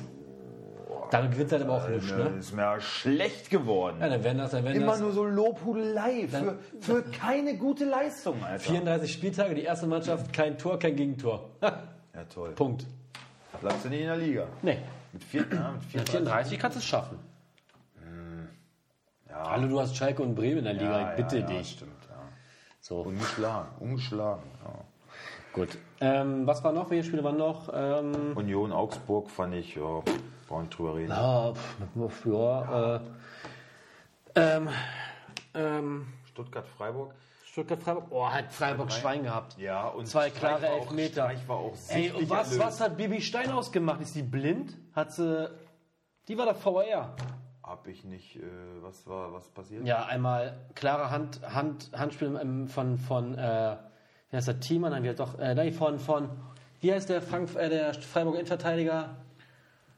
Dann gewinnt halt aber auch nichts, äh, ne? ist mir schlecht geworden. Ja, dann werden das, dann werden Immer das nur so Lobhudelei für, für keine gute Leistung, Alter. 34 Spieltage, die erste Mannschaft, kein Tor, kein Gegentor. Ja, toll. Punkt. Da bleibst du nicht in der Liga. Nee. Mit, vier, ja, mit Mit 34 kannst du es schaffen. Ja. Hallo, du hast Schalke und Bremen in der Liga, Ja, ich bitte ja, ja, dich. Stimmt. So, Ungeschlagen, ungeschlagen. Ja. gut. Ähm, was war noch? Welche Spiele waren noch? Ähm, Union Augsburg fand ich, ja, brauchen nicht drüber reden. ah, pf, ja, äh, ähm, ähm, Stuttgart Freiburg. Stuttgart Freiburg. Oh, hat Freiburg Schwein gehabt. Ja, und Zwei Streich klare war auch- Elfmeter. Streich war auch Ey, und was, erlöst. was hat Bibi Steinhaus gemacht? Ist die blind? Hat sie. Die war der VR. Hab ich nicht, äh, was war, was passiert? Ja, einmal klare Hand, Hand, Handspiel von, von äh, wie heißt der Thiemann? Nein, heißt doch, äh, nein, von, von, wie heißt der Frank, äh, der Freiburger Innenverteidiger?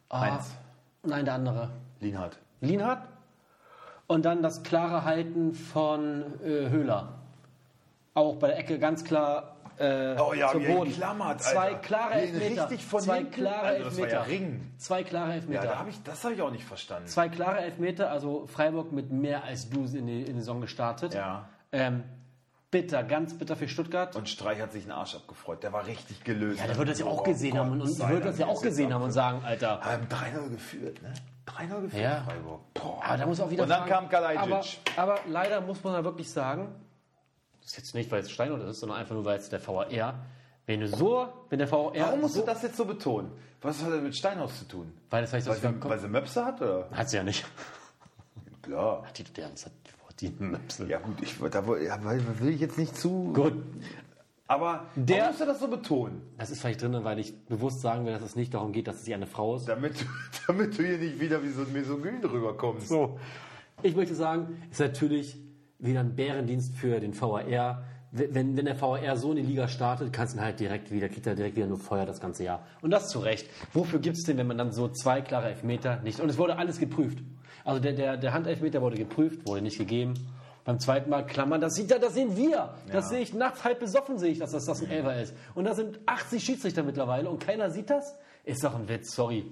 Ah, Heinz. Nein, der andere. Lienhardt. Lienhardt. Und dann das klare Halten von äh, Höhler. Auch bei der Ecke ganz klar äh, Oh ja, zum Boden. klammert, Zwei klare er Elfmeter. richtig von Zwei hinten- klare Also Elfmeter. ja Ring. Zwei klare Ja, Elfmeter. da hab ich, das habe ich auch nicht verstanden. Zwei klare Elfmeter, also Freiburg mit mehr als du in die, in die Saison gestartet. Ja. Ähm, bitter, ganz bitter für Stuttgart. Und Streich hat sich einen Arsch abgefreut. Der war richtig gelöst. ja, der wird das ja auch Oh gesehen Gott haben und, wird das ja auch gesehen haben und sagen, Alter. Haben 3-0 geführt, ne? 3-0 geführt, Ja. Freiburg. Boah. Aber da muss auch wieder Und dann fragen, kam Kalajdzic. Aber, aber leider muss man da wirklich sagen, das ist jetzt nicht, weil es Steinort ist, sondern einfach nur, weil es der VAR. Wenn du so, wenn der VAR. Warum musst so, du das jetzt so betonen? Was hat das mit Steinhaus zu tun? Weil das vielleicht Weil sie, weil sie Möpse hat, oder? Hat sie ja nicht. Klar. Die, der hat die Möpse. Ja gut, ich, da ja, will ich jetzt nicht zu... Gut, Aber Der- warum musst du das so betonen? das ist vielleicht drin, weil ich bewusst sagen will, dass es nicht darum geht, dass sie eine Frau ist. Damit, du- damit du hier nicht wieder wie so ein Misogyn rüberkommst. So. Ich möchte sagen, ist natürlich wieder ein Bärendienst für den VAR. Wenn, wenn der VAR so in die Liga startet, kannst du ihn halt direkt wieder, kriegt er direkt wieder nur Feuer das ganze Jahr. Und das zu Recht. Wofür gibt es denn, wenn man dann so zwei klare Elfmeter nicht. Und es wurde alles geprüft. Also der, der, der Handelfmeter wurde geprüft, wurde nicht gegeben. Beim zweiten Mal klammern, das sieht ja, das sehen wir. Das Ja. sehe ich nachts halb besoffen, sehe ich, dass das, das ein Elfer ist. Und da sind 80 Schiedsrichter mittlerweile und keiner sieht das? Ist doch ein Witz, sorry.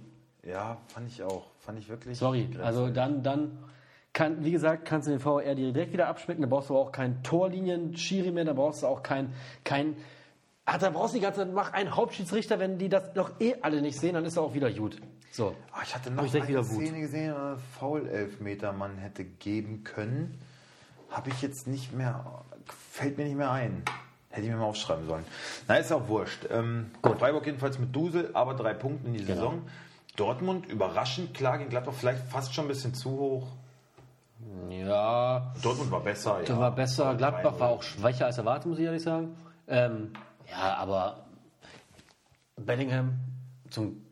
Ja, fand ich auch. Fand ich wirklich. Sorry, also dann, dann kann, wie gesagt, kannst du den VR direkt wieder abschmecken. Da brauchst du aber auch keinen Torlinien-Schiri mehr, da brauchst du auch kein, kein, ach, da brauchst du die ganze Zeit, mach einen Hauptschiedsrichter, wenn die das doch eh alle nicht sehen, dann ist er auch wieder gut. So. Ah, ich hatte noch ich eine. Szene gesehen, wo Foul-Elfmeter man hätte geben können. Habe ich jetzt nicht mehr, fällt mir nicht mehr ein. Hätte ich mir mal aufschreiben sollen. Na, ist auch wurscht. Ähm, Freiburg jedenfalls mit Dusel, aber drei Punkte in die Genau. Saison. Dortmund überraschend klar gegen Gladbach, vielleicht fast schon ein bisschen zu hoch. Ja, Dortmund war besser. ja. war besser. Gladbach 3-0. war auch schwächer als erwartet, muss ich ehrlich sagen. Ähm, ja, aber Bellingham, zum,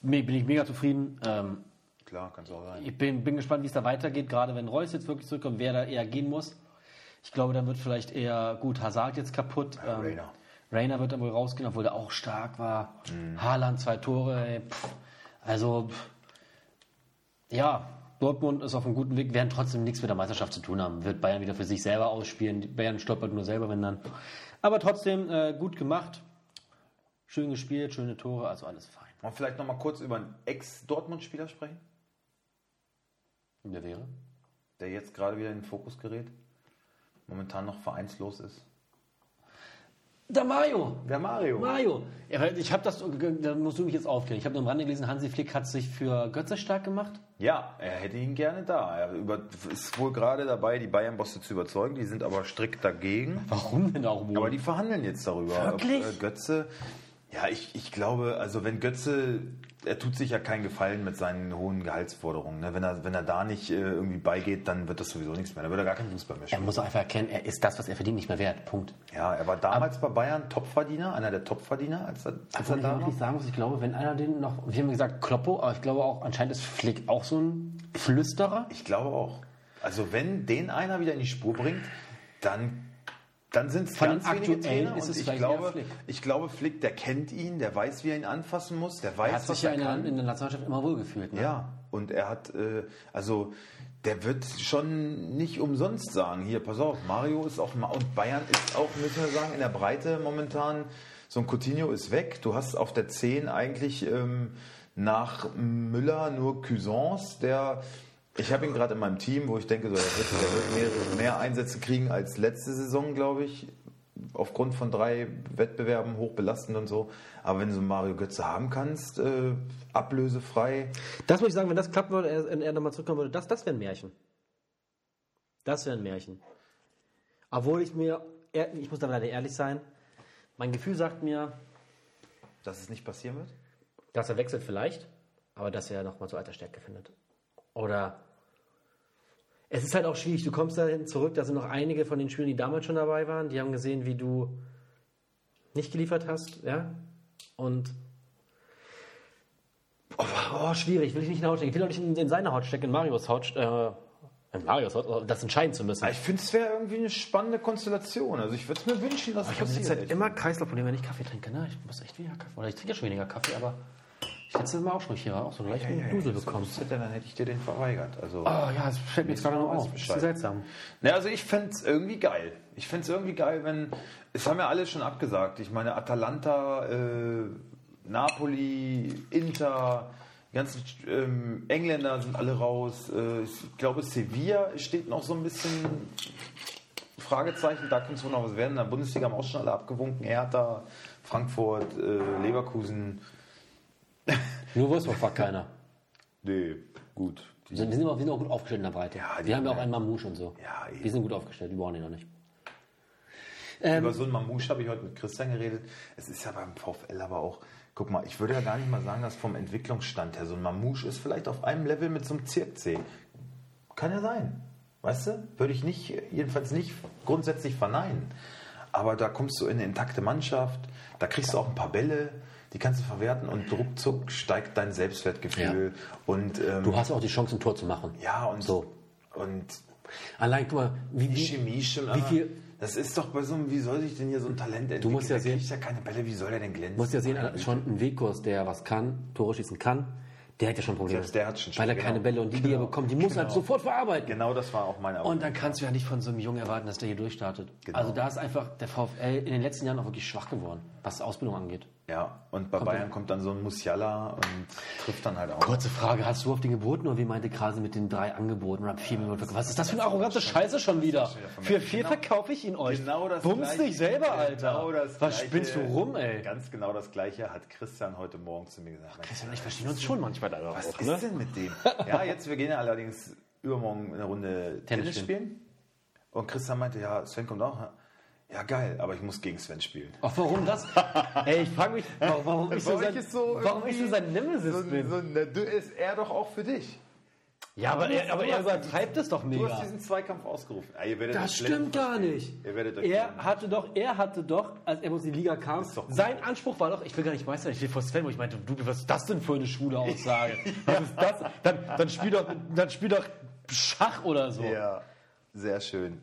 bin ich mega zufrieden. Ähm, Klar, kann es auch sein. ich bin, bin gespannt, wie es da weitergeht, gerade wenn Reus jetzt wirklich zurückkommt, wer da eher gehen muss. Ich glaube, dann wird vielleicht eher gut Hazard jetzt kaputt. Ja, ähm, Reina. Rainer wird dann wohl rausgehen, obwohl der auch stark war. Mhm. Haaland zwei Tore. Ey, pff. Also, pff. ja, Dortmund ist auf einem guten Weg, werden trotzdem nichts mit der Meisterschaft zu tun haben. Wird Bayern wieder für sich selber ausspielen. Die Bayern stolpert nur selber, wenn dann. Aber trotzdem äh, gut gemacht. Schön gespielt, schöne Tore, also alles fein. Wollen wir vielleicht noch mal kurz über einen Ex-Dortmund-Spieler sprechen, Wer wäre? der jetzt gerade wieder in den Fokus gerät, momentan noch vereinslos ist? Der Mario. Der Mario. Mario. Ja, ich habe das, da musst du mich jetzt aufklären. Ich habe nur am Rande gelesen, Hansi Flick hat sich für Götze stark gemacht. Ja, er hätte ihn gerne da. Er über, ist wohl gerade dabei, die Bayern-Bosse zu überzeugen. Die sind aber strikt dagegen. Warum denn auch wohl? Aber die verhandeln jetzt darüber. Wirklich? Ob, äh, Götze, ja, ich, ich glaube, also wenn Götze, er tut sich ja keinen Gefallen mit seinen hohen Gehaltsforderungen. Ne? Wenn, er, wenn er da nicht äh, irgendwie beigeht, dann wird das sowieso nichts mehr. Dann wird er gar keinen Fußball mehr er spielen. muss einfach erkennen, er ist das, was er verdient, nicht mehr wert. Punkt. Ja, er war damals bei Bayern Topverdiener, einer der Topverdiener, als er, als Obwohl er ich da wirklich sagen muss, ich glaube, wenn einer den noch, wir haben gesagt Kloppo, aber ich glaube auch, anscheinend ist Flick auch so ein Flüsterer. Ich glaube auch. Also wenn den einer wieder in die Spur bringt, dann, dann sind es ganz aktuellen Trainer. ist und es ich glaube, Flick. ich glaube, Flick, der kennt ihn, der weiß, wie er ihn anfassen muss, der weiß, Er hat was sich ja in der, in der Nationalmannschaft immer wohlgefühlt. Ne? Ja, und er hat, äh, also der wird schon nicht umsonst sagen, hier, pass auf, Mario ist auch, und Bayern ist auch, müssen wir sagen, in der Breite momentan, so ein Coutinho ist weg, du hast auf der 10 eigentlich ähm, nach Müller nur Cuisance, der, ich habe ihn gerade in meinem Team, wo ich denke, so, der wird, mehr, mehr Einsätze kriegen als letzte Saison, glaube ich, aufgrund von drei Wettbewerben hochbelastend und so. Aber wenn du so Mario Götze haben kannst, äh, ablösefrei, Das muss ich sagen, wenn das klappen würde, er, er nochmal zurückkommen würde, das, das wäre ein Märchen. Das wäre ein Märchen. Obwohl ich mir, ich muss da leider ehrlich sein, mein Gefühl sagt mir, dass es nicht passieren wird? dass er wechselt vielleicht, aber dass er nochmal zu alter Stärke findet. Oder es ist halt auch schwierig, du kommst dahin zurück, da sind noch einige von den Spielern, die damals schon dabei waren, die haben gesehen, wie du nicht geliefert hast, ja, und oh, oh, schwierig, will ich nicht in der Haut stecken. Ich will auch nicht in, in seine Haut stecken, in Marios Haut, äh, in Marios Haut, das entscheiden zu müssen. Ich finde, es wäre irgendwie eine spannende Konstellation. Also ich würde es mir wünschen, dass Ich es habe jetzt halt immer Kreislaufprobleme, wenn ich Kaffee trinke. Ne? Ich muss echt weniger Kaffee. Oder ich trinke ja schon weniger Kaffee, aber ich letztes Mal auch schon hier auch so einen leichten Ja, ja, Dusel das bekommen. wüsste, dann hätte ich dir den verweigert. Also, Oh ja, es fällt mir jetzt gerade noch auf. Das ist seltsam. Ne, also ich fände es irgendwie geil. Ich fände es irgendwie geil, wenn. Es haben ja alle schon abgesagt. Ich meine, Atalanta, äh, Napoli, Inter, die ganzen ähm, Engländer sind alle raus. Äh, ich glaube, Sevilla steht noch so ein bisschen Fragezeichen. Da könnte es wohl noch was werden. In der Bundesliga haben auch schon alle abgewunken. Hertha, Frankfurt, äh, Leverkusen. Nur Wolfsburg fragt keiner. Nee, gut. Die sind, die sind, auch, die sind auch gut aufgestellt in der Breite. Ja, die wir haben ja auch einen Mamouche und so. Ja, eben. die sind gut aufgestellt, die brauchen die noch nicht. Über so einen Mamouche habe ich heute mit Christian geredet. Es ist ja beim VfL aber auch, guck mal, ich würde ja gar nicht mal sagen, dass vom Entwicklungsstand her so ein Mamouche ist vielleicht auf einem Level mit so einem Zirkzee. Kann ja sein. Weißt du? Würde ich nicht, jedenfalls nicht grundsätzlich verneinen. Aber da kommst du in eine intakte Mannschaft, da kriegst du auch ein paar Bälle, die kannst du verwerten und ruckzuck steigt dein Selbstwertgefühl. Und, ähm, Du hast auch die Chance, ein Tor zu machen. ja, und, So. und Allein, guck mal, wie, die wie, Chemie stimmt. wie viel- Das ist doch bei so einem, wie soll sich denn hier so ein Talent entwickeln? musst ja Der sehen- ja keine Bälle, wie soll der denn glänzen? Du musst ja sehen, schon ein Wegkurs, der was kann, Tore schießen kann, der hat ja schon Probleme. Selbst der hat schon Weil er genau. keine Bälle und die, die er Genau. bekommt, die muss er halt Genau. sofort verarbeiten. Genau das war auch meine Und dann kannst du ja nicht von so einem Jungen erwarten, dass der hier durchstartet. Genau. Also da ist einfach der VfL in den letzten Jahren auch wirklich schwach geworden, was Ausbildung angeht. Ja, und bei Bayern kommt dann so ein Musiala und trifft dann halt auch. Kurze Frage, hast du auf den geboten oder wie meinte Krase mit den drei Angeboten oder vier Minuten? Was ist das für eine arrogante Scheiße schon wieder? Für vier Genau- verkaufe ich ihn euch. Genau das Bums Gleiche- dich selber, Alter. Genau das Was Gleiche- spinnst du rum, ey? Ganz genau das Gleiche hat Christian heute Morgen zu mir gesagt. Christian und ich verstehen uns schon manchmal da Was auch, ist ne? denn mit dem? Ja, jetzt, wir gehen ja allerdings übermorgen eine Runde Tennis, Tennis spielen. Und Christian meinte, ja, Sven kommt auch. Ja, Ja, geil, aber ich muss gegen Sven spielen. Ach, warum das? Ey, ich frage mich, warum, ich so sein, ist so warum ich so sein Nemesis So, bin. so, ne, du ist er doch auch für dich. ja, aber er, aber er übertreibt es doch Du mega. hast diesen Zweikampf ausgerufen. Ah, ihr werdet Das stimmt gar nicht. Er hatte doch, er hatte doch, als er in die Liga kam, sein Anspruch war doch, ich will gar nicht Meister, ich will vor Sven, wo ich meinte, du, was ist das denn für eine schwule Aussage? Was ist das? Dann, dann spiel doch, dann spiel doch Schach oder so. Ja, sehr schön.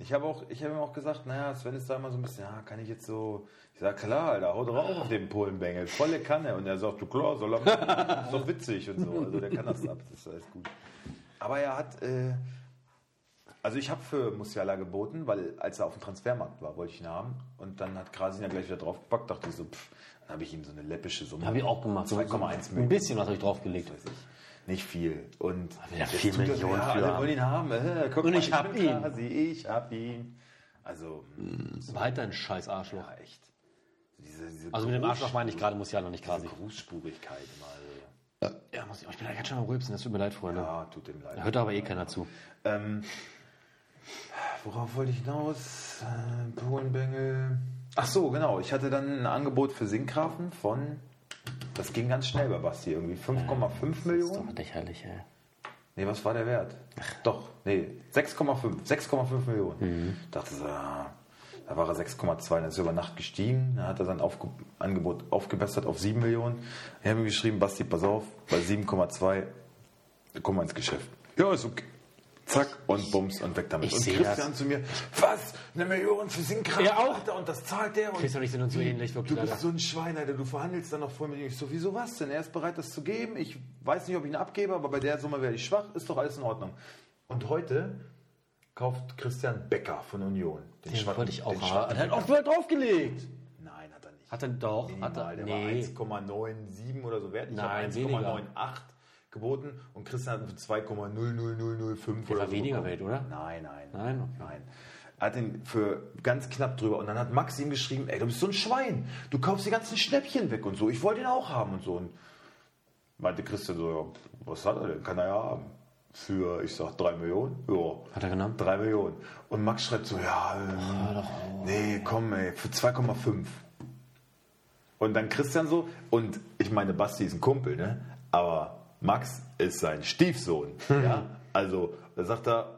Ich habe auch, ich habe ihm auch gesagt, naja, Sven ist da immer so ein bisschen, ja, kann ich jetzt so, ich sage, klar, Alter, hau drauf auf den Polenbengel, volle Kanne. Und er sagt, du klar, soll er ist doch witzig und so. Also der kann das ab, das ist alles gut. Aber er hat, äh, also ich habe für Musiala geboten, weil als er auf dem Transfermarkt war, wollte ich ihn haben. Und dann hat Krasin ja gleich wieder draufgepackt, dachte ich so, pff, dann habe ich ihm so eine läppische Summe. Habe ich auch gemacht. So- 2,1 so Ein Millionen. bisschen was habe ich draufgelegt. weiß ich. Nicht viel. Und jetzt vier er so, Millionen ja, für alle wollen ihn haben. Äh, guck Und mal, ich hab bin ihn. Quasi, ich hab ihn. Also, Weiter ein scheiß Arschloch. ja, echt. Diese, diese Also mit dem Arschloch meine ich gerade, muss ja noch nicht quasi. Berufsspurigkeit immer. Ja, muss ich, ich bin da ganz schön am Rülpsen, das tut mir leid, Freunde. Ja, tut dem leid. Da hört aber eh keiner zu. Ähm, worauf wollte ich hinaus? Äh, Polenbengel. Ach so, genau. Ich hatte dann ein Angebot für Sinkgrafen von, das ging ganz schnell bei Basti, irgendwie 5,5 Das ist Millionen. doch lächerlich, ey. Nee, was war der Wert? Doch, nee, 6,5. 6,5 Millionen. Mhm. Dachte so, da war er 6,2, dann ist er über Nacht gestiegen. Dann hat er sein Aufge Angebot aufgebessert auf 7 Millionen. Ich habe ihm geschrieben, Basti, pass auf, bei 7,2 kommen wir ins Geschäft. Ja, ist okay. Zack, und Bums und weg damit. Ich und Christian das. zu mir, was? Eine Million für Sinkkraft? Er auch? Alter, und das zahlt der? Und Christian und ich sind uns so ähnlich, wirklich, Du bist Alter. so ein Schwein, Alter. Du verhandelst dann noch voll mit ihm. Ich so, wieso was denn? Er ist bereit, das zu geben. Ich weiß nicht, ob ich ihn abgebe, aber bei der Summe werde ich schwach. Ist doch alles in Ordnung. Und heute kauft Christian Becker von Union. Den Den Schwatten- wollte ich auch den haben. Er hat auch draufgelegt. Nein, hat er nicht. Hat er doch, hat er, Minimal, der nee. war 1,97 oder so wert. Ich Nein, habe weniger. 1,98 geboten und Christian hat für 2,00005 oder war so weniger bekommen. wert, oder? Nein, nein. Nein? Okay. Nein. Er hat ihn für ganz knapp drüber. Und dann hat Max ihm geschrieben, ey, du bist so ein Schwein. Du kaufst die ganzen Schnäppchen weg und so. Ich wollte ihn auch haben und so. Und meinte Christian so, ja, was hat er denn? Kann er ja haben. Für, ich sag, drei Millionen? Ja. Hat er genommen? Drei Millionen. Und Max schreibt so, ja, ähm, nee, komm, ey, für 2,5. Und dann Christian so, und ich meine, Basti ist ein Kumpel, ne? Aber Max ist sein Stiefsohn. ja? Also, da sagt er,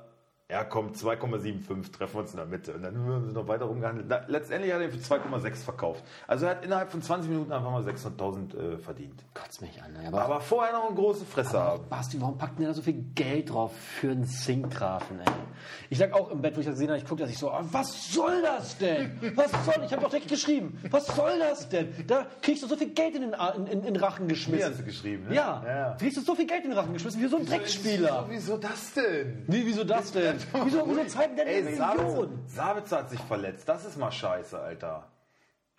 ja komm, 2,75, treffen wir uns in der Mitte. Und dann haben wir noch weiter rumgehandelt. Letztendlich hat er für 2,6 verkauft. Also er hat innerhalb von 20 Minuten einfach mal 600.000 äh, verdient. Kotzt mich an. Aber, Aber vorher noch eine große Fresse haben. Basti, warum packt denn da so viel Geld drauf für einen Sinkgrafen, ey? Ich lag auch im Bett, wo ich das gesehen habe, ich gucke, dass ich so, ah, was soll das denn? Was soll, ich habe doch direkt geschrieben, was soll das denn? Da kriegst du so viel Geld in den, A- in, in, in Rachen geschmissen. Mir hast du geschrieben, ne? Ja, Ja. kriegst du so viel Geld in den Rachen geschmissen, wie so ein Dreckspieler. Wieso das denn? Wie, wieso das denn? Wieso, wieso zahlt der eine Ey, Million? Sabitzer, hat sich verletzt. Das ist mal scheiße, Alter.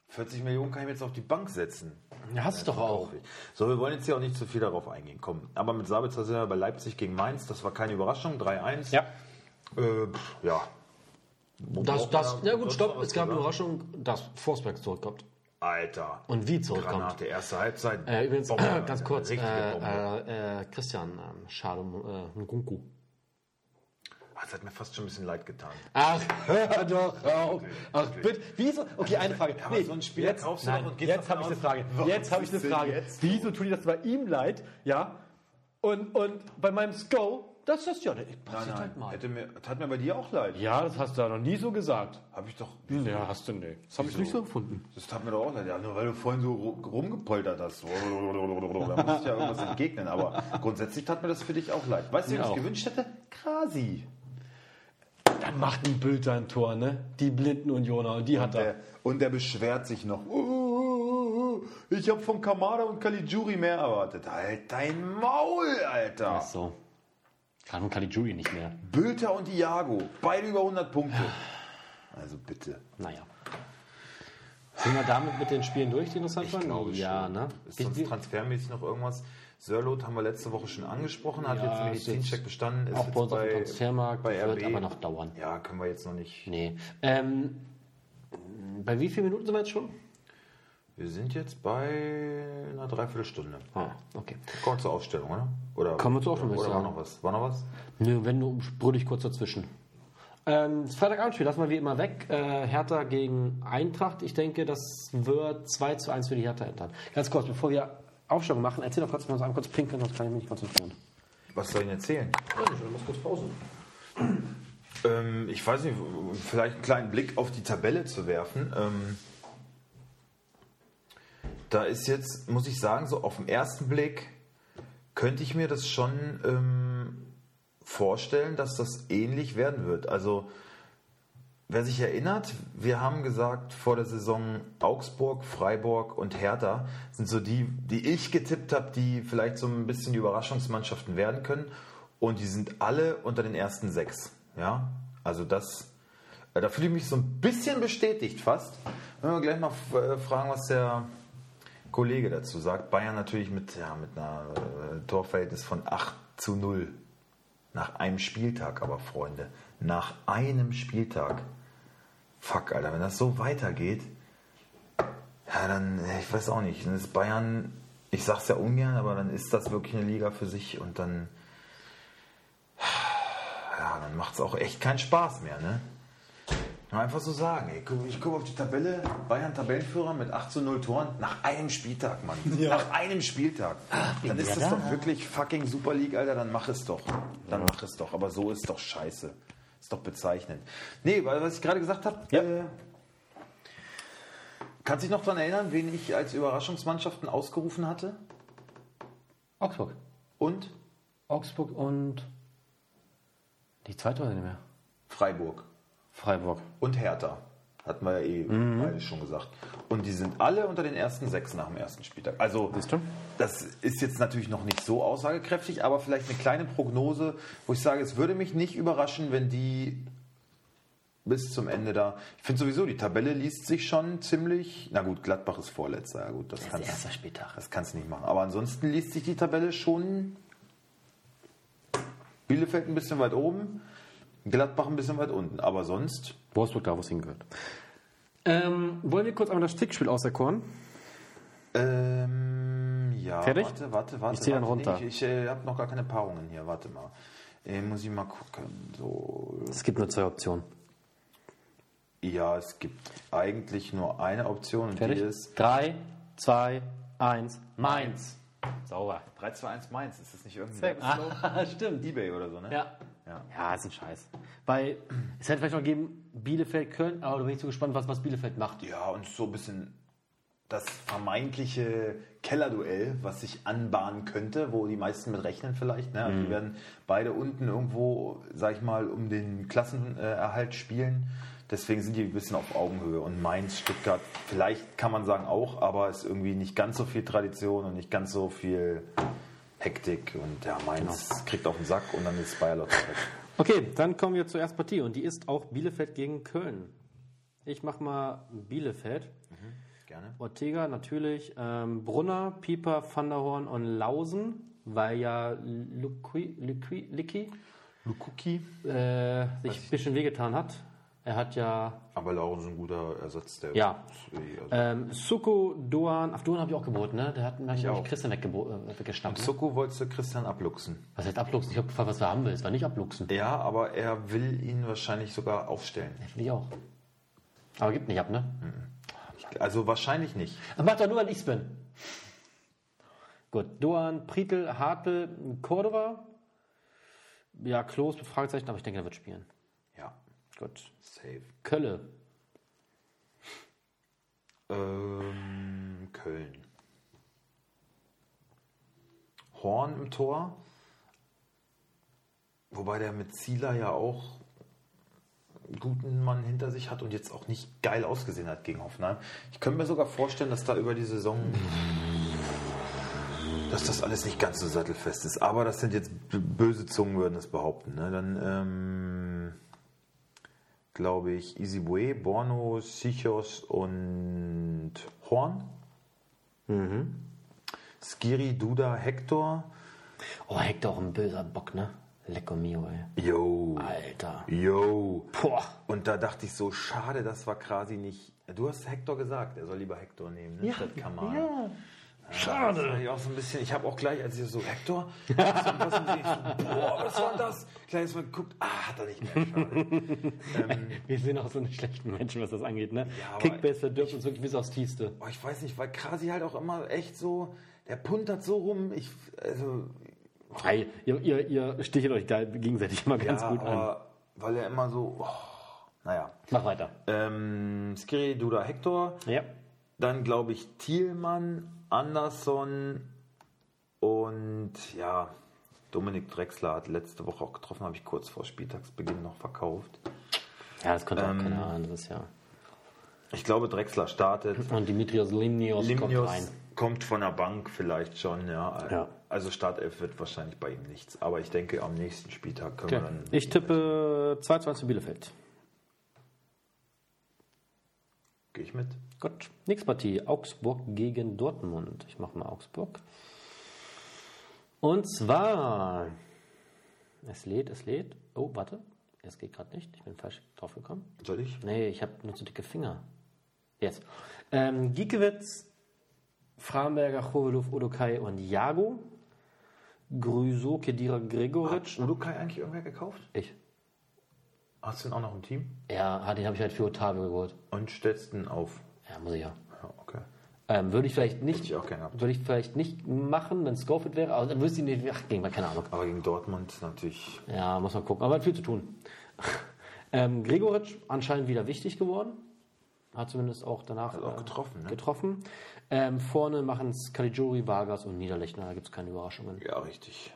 40 Millionen kann ich mir jetzt auf die Bank setzen. Ja, hast du doch auch. So, wir wollen jetzt hier auch nicht zu viel darauf eingehen. Komm. Aber mit Sabitzer sind wir bei Leipzig gegen Mainz. Das war keine Überraschung. 3-1. Ja. Äh, pff, ja. Das, das, ja gut, stopp, es gab eine Überraschung, dass Forsberg zurückkommt. Alter. Und wie zurückkommt. Granate, erste Halbzeit. Äh, übrigens, Bombe, ganz kurz, äh, äh, äh, Christian ähm, Schade äh, Nkunku. Ah, Das hat mir fast schon ein bisschen leid getan. Ach, hör doch auf. Ach, bitte. Wieso? Okay, eine Frage. aber so einen Spieler jetzt, kaufst du nein, doch und gehst jetzt habe ich eine Frage. Jetzt habe ich eine Frage. Wieso tut dir das bei ihm leid? Ja. Und, und bei meinem Sko, das ist ja, ich Nein, passiert nein. halt mal. Hätte mir, das hat mir bei dir auch leid. Ja, das hast du ja noch nie so gesagt. Hab ich doch. Ja, hast du nicht. Das habe ich nicht so gefunden. Das tat mir doch auch leid. Ja, nur weil du vorhin so ru- rumgepoltert hast. Da musst du ja irgendwas entgegnen. Aber grundsätzlich tat mir das für dich auch leid. Weißt du, was ich gewünscht hätte? Krasi. Dann macht ein Bild ein Tor, ne? Die blinden Unioner, und die hat Der, er. und der beschwert sich noch. "Oh, Ich habe von Kamada und Caligiuri mehr erwartet. Halt dein Maul, Alter. Ach so. Kann die Jury nicht mehr. Bülter und Iago. Beide über 100 Punkte. Also bitte. Naja. Sind wir damit mit den Spielen durch, die interessant Ich waren? glaube ja, schon. ne? Ist sonst transfermäßig noch irgendwas? Sörlot haben wir letzte Woche schon angesprochen, hat Ja, jetzt ist Medizincheck bestanden. Ist auch bei uns auf dem Transfermarkt, bei wird RB. aber noch dauern. Ja, können wir jetzt noch nicht. Nee. Ähm, bei wie vielen Minuten sind wir jetzt schon? Wir sind jetzt bei einer Dreiviertelstunde. Ah, okay. Kommen wir zur Aufstellung, oder? oder Kommen wir zur Aufstellung, Oder ich war noch was? War noch was? Nö, wenn du brüll ich kurz dazwischen. Ähm, das Freitagabendspiel lassen wir wie immer weg. Äh, Hertha gegen Eintracht. Ich denke, das wird 2 zu 1 für die Hertha entern. Ganz kurz, bevor wir Aufstellung machen, erzähl doch kurz, wir uns einmal kurz pinkeln, sonst kann ich mich nicht konzentrieren. Was soll ich denn erzählen? Ja, ich muss kurz Pause. Ähm, ich weiß nicht, vielleicht einen kleinen Blick auf die Tabelle zu werfen. Ähm, da ist jetzt, muss ich sagen, so auf den ersten Blick könnte ich mir das schon ähm, vorstellen, dass das ähnlich werden wird. Also, wer sich erinnert, wir haben gesagt, vor der Saison Augsburg, Freiburg und Hertha sind so die, die ich getippt habe, die vielleicht so ein bisschen die Überraschungsmannschaften werden können. Und die sind alle unter den ersten sechs. Ja, also das, äh, da fühle ich mich so ein bisschen bestätigt fast. Wenn wir gleich mal äh, fragen, was der Kollege dazu sagt. Bayern natürlich mit, ja, mit einer äh, Torverhältnis von 8 zu 0. Nach einem Spieltag aber, Freunde. Nach einem Spieltag. Fuck, Alter, wenn das so weitergeht, ja, dann, ich weiß auch nicht, dann ist Bayern, ich sag's ja ungern, aber dann ist das wirklich eine Liga für sich und dann, ja, dann macht's auch echt keinen Spaß mehr, ne? Einfach so sagen, ey, guck, ich gucke auf die Tabelle, Bayern Tabellenführer mit 8 zu 0 Toren nach einem Spieltag, Mann. Nach einem Spieltag. dann ist das doch wirklich fucking Super League, Alter, dann mach es doch. Dann mach es doch. Aber so ist doch scheiße. Ist doch bezeichnend. Nee, weil was ich gerade gesagt habe, Ja. äh, kannst du dich noch daran erinnern, wen ich als Überraschungsmannschaften ausgerufen hatte? Augsburg. Und Augsburg und die zweite oder nicht mehr? Freiburg. Freiburg. Und Hertha. Hatten wir ja eh beide schon gesagt. Und die sind alle unter den ersten sechs nach dem ersten Spieltag. Also, das ist jetzt natürlich noch nicht so aussagekräftig, aber vielleicht eine kleine Prognose, wo ich sage, es würde mich nicht überraschen, wenn die bis zum Ende da. Ich finde sowieso, die Tabelle liest sich schon ziemlich. Na gut, Gladbach ist Vorletzter. Ja gut, das, Das ist kannst, der erste Spieltag. das kannst du nicht machen. Aber ansonsten liest sich die Tabelle schon. Bielefeld ein bisschen weit oben, Gladbach ein bisschen weit unten. Aber sonst Wolfsburg da, wo es hingehört. Ähm, wollen wir kurz einmal das Tickspiel auserkoren? Ähm, ja, Fertig? warte, warte, warte. Ich zieh dann runter. Nee, ich ich äh, habe noch gar keine Paarungen hier, warte mal. Äh, muss ich mal gucken. So, Es gibt nur zwei Optionen. ja, es gibt eigentlich nur eine Option und Fertig? die ist 3, 2, 1, Mainz. Sauber. 3, 2, 1 Mainz. Ist das nicht. Werbeslogan? Ah, stimmt. Ebay oder so, ne? Ja. Ja. Ja, ist ein Scheiß. Weil es hätte vielleicht noch gegeben Bielefeld, Köln, aber da bin ich so gespannt, was, was Bielefeld macht. Ja, und so ein bisschen das vermeintliche Kellerduell, was sich anbahnen könnte, wo die meisten mit rechnen vielleicht. Ne? Also Die werden beide unten irgendwo, sag ich mal, um den Klassenerhalt spielen. Deswegen sind die ein bisschen auf Augenhöhe. Und Mainz, Stuttgart, vielleicht kann man sagen auch, aber ist irgendwie nicht ganz so viel Tradition und nicht ganz so viel Hektik. Und ja, Mainz kriegt auf den Sack und dann ist Bayer weg. Okay, dann kommen wir zur ersten Partie und die ist auch Bielefeld gegen Köln. Ich mach mal Bielefeld. Gerne. Ortega natürlich, ähm, Brunner, Pieper, Van der Horn und Lausen, weil ja Lukuki. äh, sich ein bisschen wehgetan hat. Er hat ja Aber Lauren ist ein guter Ersatz. Der Ja. Also, ähm, Suko, Doan, auf Doan habe ich auch geboten, ne? Der hat mir auch. Christian äh, weggeschnappt. Ne? Soko wolltest du Christian abluchsen. Was heißt abluchsen? Ich habe gefragt, was er haben will. Es war nicht abluchsen. Ja, aber er will ihn wahrscheinlich sogar aufstellen. Will ich auch. Aber gibt nicht ab, ne? Also wahrscheinlich nicht. Das macht er nur, wenn ich's bin. Gut, Doan, Pritel, Hartl, Cordova. Ja, Klos mit Fragezeichen, aber ich denke, er wird spielen. Gut. safe. Kölle. Ähm, Köln. Horn im Tor. Wobei der mit Zieler ja auch einen guten Mann hinter sich hat und jetzt auch nicht geil ausgesehen hat gegen Hoffenheim. Ich könnte mir sogar vorstellen, dass da über die Saison, dass das alles nicht ganz so sattelfest ist. Aber das sind jetzt böse Zungen, würden das behaupten. Ne? Dann ähm, glaube ich Isibue, Borno, Sichos und Horn. Skiri, Duda, Hector. Oh, Hector auch ein böser Bock, ne? Lecco mio, ey. Yo. Alter. Yo. Boah. Und da dachte ich so, schade, das war quasi nicht. Du hast Hector gesagt, er soll lieber Hector nehmen, ne? Ja, statt Kamal. ja. Schade. Ich auch so ein bisschen. Ich habe auch gleich, als ich so Hector, was so, boah, was war das? Kleines Mal geguckt, ah, hat er nicht mehr. Schade. ähm, Wir sind auch so eine schlechten Menschen, was das angeht, ne? Ja, Kickbase verdirbt uns wirklich bis aufs Tiefste. Oh, ich weiß nicht, weil Krasi halt auch immer echt so, der puntert so rum. Ich, also, Hey, ihr, ihr, ihr stichelt euch da gegenseitig immer ganz ja, gut an. aber weil er immer so, oh, naja. Mach weiter. Ähm, Skiri, Duda, Hector. Ja. Dann glaube ich Thielmann, Anderson und ja, Dominik Drexler hat letzte Woche auch getroffen, habe ich kurz vor Spieltagsbeginn noch verkauft. Ja, das konnte Ähm, auch keiner ist ja. Ich glaube, Drexler startet. Und Dimitrios Limnios, kommt Limnios rein. kommt von der Bank vielleicht schon, ja. Ja. Also Startelf wird wahrscheinlich bei ihm nichts. Aber ich denke, am nächsten Spieltag können Okay. wir dann. Ich tippe 2 2 zu Bielefeld. Gehe ich mit. Gut. Nächste Partie. Augsburg gegen Dortmund. Ich mache mal Augsburg. Und zwar. Es lädt, es lädt. Oh, warte. Es geht gerade nicht. Ich bin falsch drauf gekommen. Soll ich? Nee, ich habe nur zu dicke Finger. Jetzt. Ähm, Giekewitz, Framberger, Choveluf, Udokai und Jago. Grüso, Kedira, Gregoritsch. Hat Udokai eigentlich irgendwer gekauft? Ich. Hast du den auch noch im Team? Ja, den habe ich halt für Otavio geholt. Und stellst den auf. Ja, muss ich ja. Ja, okay. Ähm, würde ich vielleicht nicht, ich auch gerne gehabt. würde ich vielleicht nicht machen, wenn Scofield wäre, aber dann wüsste ich nicht, ach, gegen keine Ahnung. Aber gegen Dortmund natürlich. Ja, muss man gucken, aber hat viel zu tun. ähm, Gregoritsch anscheinend wieder wichtig geworden. Hat zumindest auch danach Hat auch äh, getroffen, ne? getroffen. Ähm, vorne machen es Caligiuri, Vargas und Niederlechner, da gibt es keine Überraschungen. Ja, richtig.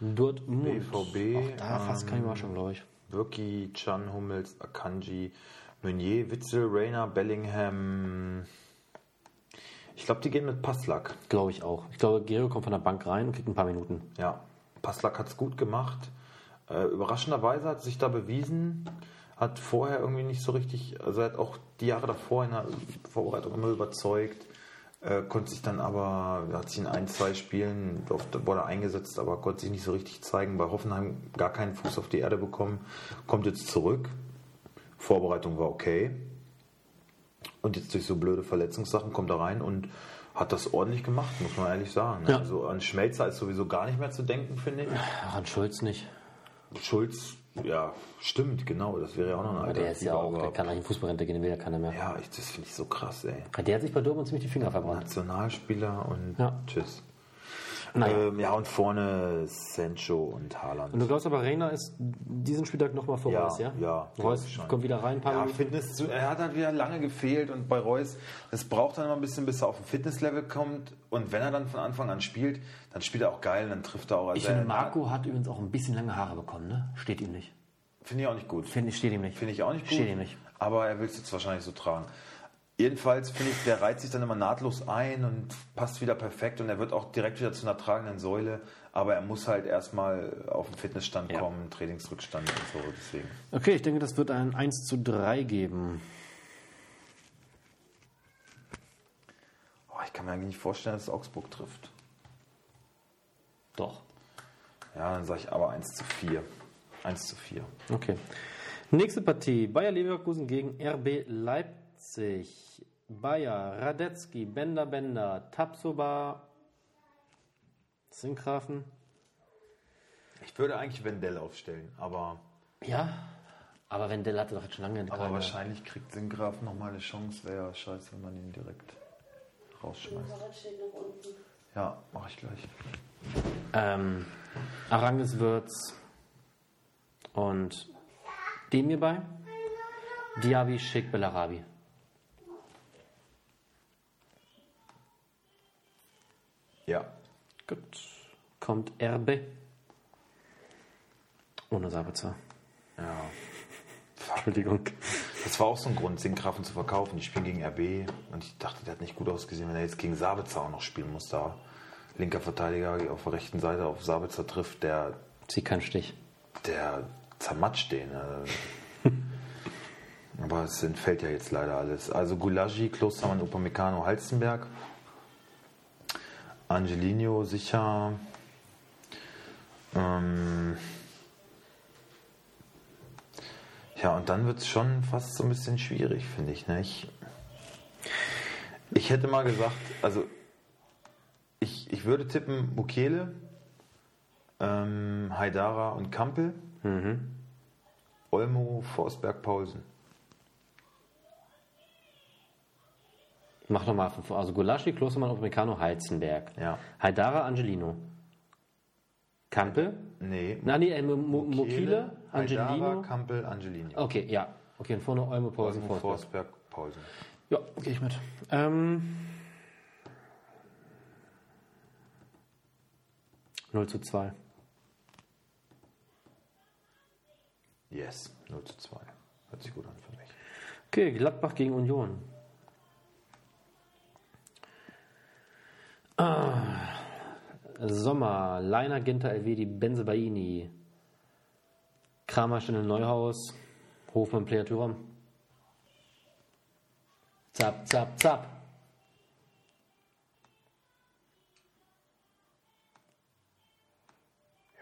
Dortmund. BVB, Auch da fast keine ähm, Überraschung, glaube ich. Birki, Chan, Hummels, Akanji, Meunier, Witzel, Rayner, Bellingham. Ich glaube, die gehen mit Passlack. Glaube ich auch. Ich glaube, Gero kommt von der Bank rein und kriegt ein paar Minuten. Ja, Passlack hat es gut gemacht. Äh, überraschenderweise hat sich da bewiesen, hat vorher irgendwie nicht so richtig, also er hat auch die Jahre davor in der Vorbereitung immer überzeugt, äh, konnte sich dann aber, hat sich in ein, zwei Spielen, oft wurde eingesetzt, aber konnte sich nicht so richtig zeigen. Bei Hoffenheim gar keinen Fuß auf die Erde bekommen, kommt jetzt zurück. Vorbereitung war okay. Und jetzt durch so blöde Verletzungssachen kommt er rein und hat das ordentlich gemacht, muss man ehrlich sagen. Ja. Also an Schmelzer ist sowieso gar nicht mehr zu denken, finde ich. Ach, an Schulz nicht. Schulz, ja, stimmt, genau. Das wäre ja auch noch ein Aber der ist ja auch, der kann eigentlich Fußballrente gehen, den will ja keiner mehr. Ja, ich, das finde ich so krass, ey. Der hat sich bei Dortmund ziemlich die Finger verbrannt. Nationalspieler und Ja. tschüss. Naja. Ähm, ja, und vorne Sancho und Haaland. Und du glaubst aber, Reiner ist diesen Spieltag nochmal vor Ja, Reus, ja? ja, Reus ich schon. kommt wieder rein, ein paar Ja, Minuten. Fitness, zu- er hat halt wieder lange gefehlt und bei Reus, das braucht dann immer ein bisschen, bis er auf ein Fitnesslevel kommt. Und wenn er dann von Anfang an spielt, dann spielt er auch geil, dann trifft er auch. Also Ich finde, Marco hat übrigens auch ein bisschen lange Haare bekommen, ne? Steht ihm nicht. Finde ich auch nicht gut. Finde steht ihm nicht. Finde ich auch nicht gut. Steht ihm nicht. Aber er will es jetzt wahrscheinlich so tragen. Jedenfalls finde ich, der reizt sich dann immer nahtlos ein und passt wieder perfekt und er wird auch direkt wieder zu einer tragenden Säule. Aber er muss halt erstmal auf den Fitnessstand Ja. kommen, Trainingsrückstand und so. Deswegen. Okay, ich denke, das wird ein 1 zu 3 geben. Oh, ich kann mir eigentlich nicht vorstellen, dass Augsburg trifft. Doch. Ja, dann sage ich aber 1 zu 4. 1 zu 4. Okay. Nächste Partie. Bayer Leverkusen gegen RB Leipzig. Bayer, Radetzky, Bender Bender, Tapsoba, Sinkgrafen. Ich würde eigentlich Wendell aufstellen, aber, Ja, aber Wendell hatte doch jetzt schon lange aber keine- wahrscheinlich kriegt Singraf nochmal eine Chance. Wäre ja scheiße, wenn man ihn direkt rausschmeißt. Ja, mache ich gleich. Ähm, Aranges Würz und Demir bei. Diaby, Schick, Bellarabi. Ja, Gut. Kommt Erbe. Ohne Sabitzer. ja. Entschuldigung. Das war auch so ein Grund, Sinkgrafen zu verkaufen. Die spielen gegen RB und ich dachte, der hat nicht gut ausgesehen, wenn er jetzt gegen Sabitzer auch noch spielen muss. Da linker Verteidiger auf der rechten Seite auf Sabitzer trifft, der, Sie keinen Stich. der zermatscht den. äh. Aber es entfällt ja jetzt leider alles. Also Gulagi, Klostermann, Upamecano, Halstenberg. Angelino sicher. Ähm, ja, und dann wird es schon fast so ein bisschen schwierig, finde ich. Ne? Ich, ich hätte mal gesagt, also ich würde tippen Mukele, ähm, Haidara und Kampel. Olmo, Forsberg, Paulsen. Mach nochmal. Also Gulaschi, Klostermann, Upamecano, Heizenberg. Ja. Haidara, Angelino. Kampel? Nee. Na, nee, äh, Mo- Mo- Mokile, Haidara, Angelino. Kampel, Angelino. Okay, ja. Okay, und vorne Olmo, Paulsen, Olmo, Forsberg. Forsberg, Paulsen. Ja, gehe ich mit. Ähm, 0 zu 2. Yes, 0 zu 2. Hört sich gut an für mich. Okay, Gladbach gegen Union. Ah, Sommer, Leiner, Ginter, Elvedi, Benzebaini, Kramer, Stindl, Neuhaus, Hofmann, Player, Thuram. Zap, zap, zap.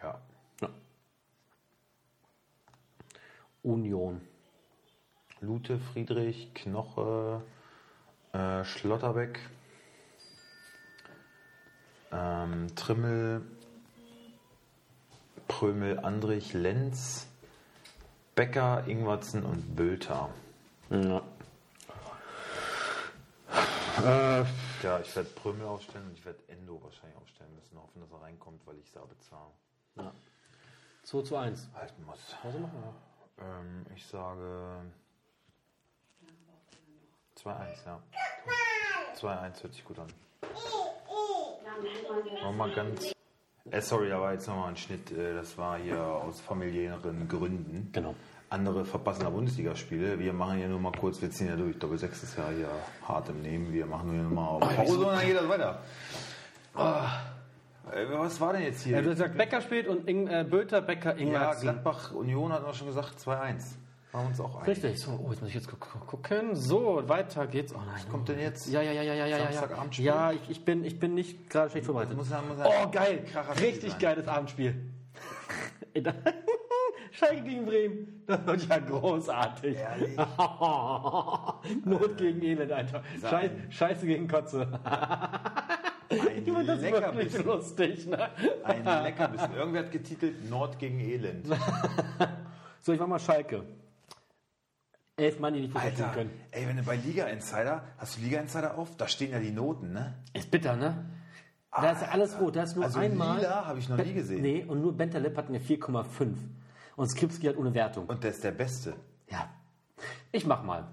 Ja. Ja. Union. Lute, Friedrich, Knoche, äh, Schlotterbeck, ähm, Trimmel, Prömel, Andrich, Lenz, Becker, Ingwertsen und Bülter. Ja. Ja, ich werde Prömel aufstellen und ich werde Endo wahrscheinlich aufstellen müssen, hoffen, dass er reinkommt, weil ich Sabitzer 2 zu 1. halten muss. Also machen wir. Ähm, ich sage 2-1, ja. 2-1 hört sich gut an. Nochmal ganz. Äh, sorry, da war jetzt nochmal ein Schnitt. äh, Das war hier aus familiären Gründen. Genau. Andere verpassen da Bundesligaspiele. Wir machen hier nur mal kurz, wir ziehen ja durch. Doppel 6 ist ja hier hart im Nehmen. Wir machen nur mal auf Pause und dann geht das weiter. Ah. Äh, Was war denn jetzt hier? Ja, du hast gesagt, Becker spielt und Ing, äh, Bülter, Becker, Ja, Ingwertsen. Gladbach Union hat man schon gesagt 2-1. Wir uns auch ein. Richtig, so, oh, jetzt muss ich jetzt gu- gu- gucken. So, weiter geht's. Oh nein. Was kommt denn jetzt? Ja, ja, ja, ja, ja, ja. ja. Samstagabendspiel? Ja, ich, ich, bin, ich bin nicht gerade schlecht vorbereitet. Muss muss oh, geil. Richtig sein. geiles Abendspiel. Schalke gegen Bremen. Das wird ja großartig. Not gegen Elend, Alter. Scheiß, Scheiße gegen Kotze. Ein Ich das wirklich Leckerbissen. lustig, ne? Ein Leckerbissen. Irgendwer hat getitelt Nord gegen Elend. So, ich mach mal Schalke. Elf Mann, die nicht Alter, können. ey, wenn du bei Liga Insider, hast du Liga Insider auf? Da stehen ja die Noten, ne? Ist bitter, ne? Da ist ja alles rot. Da ist nur Also einmal. lila habe ich noch nie gesehen. Nee, und nur Bentaleb hat eine 4,5. Und Skripski hat ohne Wertung. Und der ist der Beste. Ja. Ich mach mal.